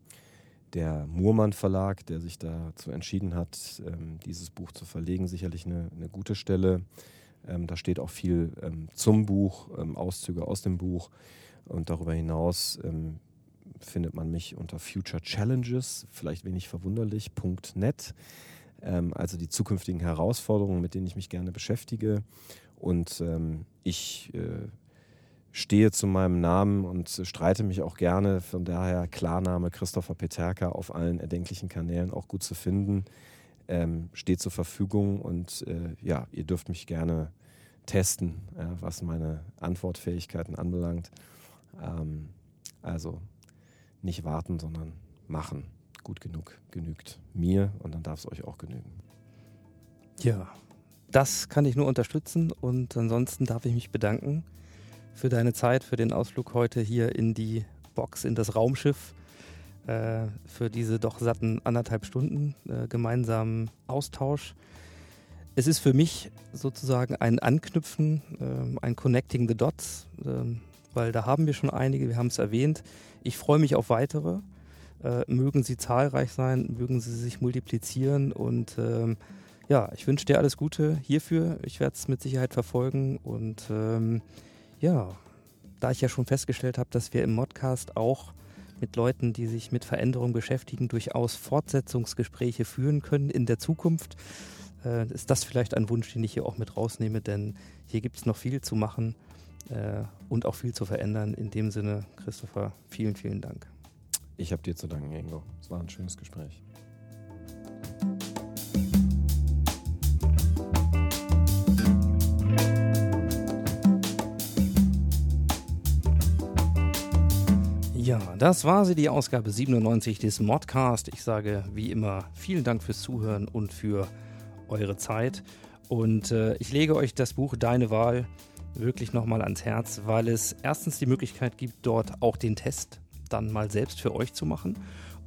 Speaker 3: der Murmann Verlag, der sich dazu entschieden hat, ähm, dieses Buch zu verlegen, sicherlich eine, eine gute Stelle. Ähm, da steht auch viel ähm, zum Buch, ähm, Auszüge aus dem Buch. Und darüber hinaus ähm, findet man mich unter Future Challenges, vielleicht wenig verwunderlich, .net. Ähm, also die zukünftigen Herausforderungen, mit denen ich mich gerne beschäftige. Und ähm, ich äh, stehe zu meinem Namen und streite mich auch gerne. Von daher Klarname Christopher Peterka auf allen erdenklichen Kanälen auch gut zu finden ähm, steht zur Verfügung und äh, ja, ihr dürft mich gerne testen, äh, was meine Antwortfähigkeiten anbelangt. Ähm, also nicht warten, sondern machen. Gut genug genügt mir und dann darf es euch auch genügen.
Speaker 1: Ja, das kann ich nur unterstützen und ansonsten darf ich mich bedanken für deine Zeit, für den Ausflug heute hier in die Box, in das Raumschiff äh, für diese doch satten anderthalb Stunden äh, gemeinsamen Austausch. Es ist für mich sozusagen ein Anknüpfen, äh, ein Connecting the Dots, ähm, weil da haben wir schon einige, wir haben es erwähnt. Ich freue mich auf weitere. Äh, mögen sie zahlreich sein, mögen sie sich multiplizieren und ähm, ja, ich wünsche dir alles Gute hierfür. Ich werde es mit Sicherheit verfolgen und ähm, ja, da ich ja schon festgestellt habe, dass wir im Modcast auch mit Leuten, die sich mit Veränderung beschäftigen, durchaus Fortsetzungsgespräche führen können in der Zukunft. Äh, ist das vielleicht ein Wunsch, den ich hier auch mit rausnehme, denn hier gibt es noch viel zu machen äh, und auch viel zu verändern. In dem Sinne, Christopher, vielen, vielen Dank.
Speaker 3: Ich habe dir zu danken, Ingo. Es war ein schönes Gespräch.
Speaker 1: Ja, das war sie, die Ausgabe 97 des Modcast. Ich sage wie immer vielen Dank fürs Zuhören und für eure Zeit. Und äh, ich lege euch das Buch Deine Wahl wirklich nochmal ans Herz, weil es erstens die Möglichkeit gibt, dort auch den Test dann mal selbst für euch zu machen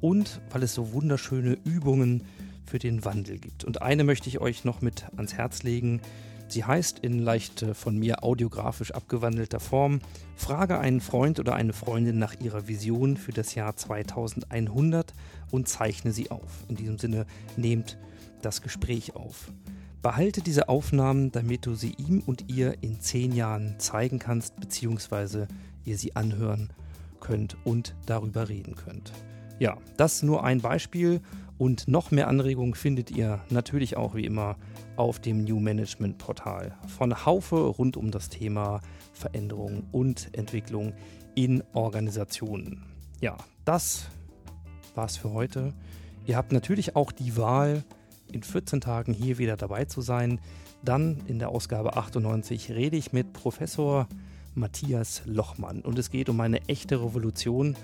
Speaker 1: und weil es so wunderschöne Übungen für den Wandel gibt. Und eine möchte ich euch noch mit ans Herz legen. Sie heißt in leicht äh, von mir audiografisch abgewandelter Form Frage einen Freund oder eine Freundin nach ihrer Vision für das Jahr 2100 und zeichne sie auf. In diesem Sinne nehmt das Gespräch auf. Behalte diese Aufnahmen, damit du sie ihm und ihr in zehn Jahren zeigen kannst, beziehungsweise ihr sie anhören könnt und darüber reden könnt. Ja, das nur ein Beispiel und noch mehr Anregungen findet ihr natürlich auch wie immer auf dem New Management Portal von Haufe rund um das Thema Veränderung und Entwicklung in Organisationen. Ja, das war's für heute. Ihr habt natürlich auch die Wahl, in 14 Tagen hier wieder dabei zu sein. Dann in der Ausgabe 98 rede ich mit Professor Matthias Lochmann und es geht um eine echte Revolution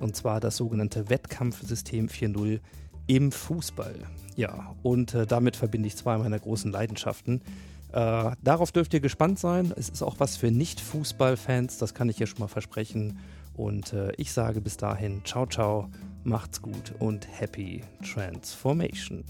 Speaker 1: und zwar das sogenannte Wettkampfsystem 4.0 im Fußball. Ja, und äh, damit verbinde ich zwei meiner großen Leidenschaften. Äh, darauf dürft ihr gespannt sein. Es ist auch was für Nicht-Fußball-Fans, das kann ich hier schon mal versprechen. Und äh, ich sage bis dahin, ciao, ciao, macht's gut und happy Transformation.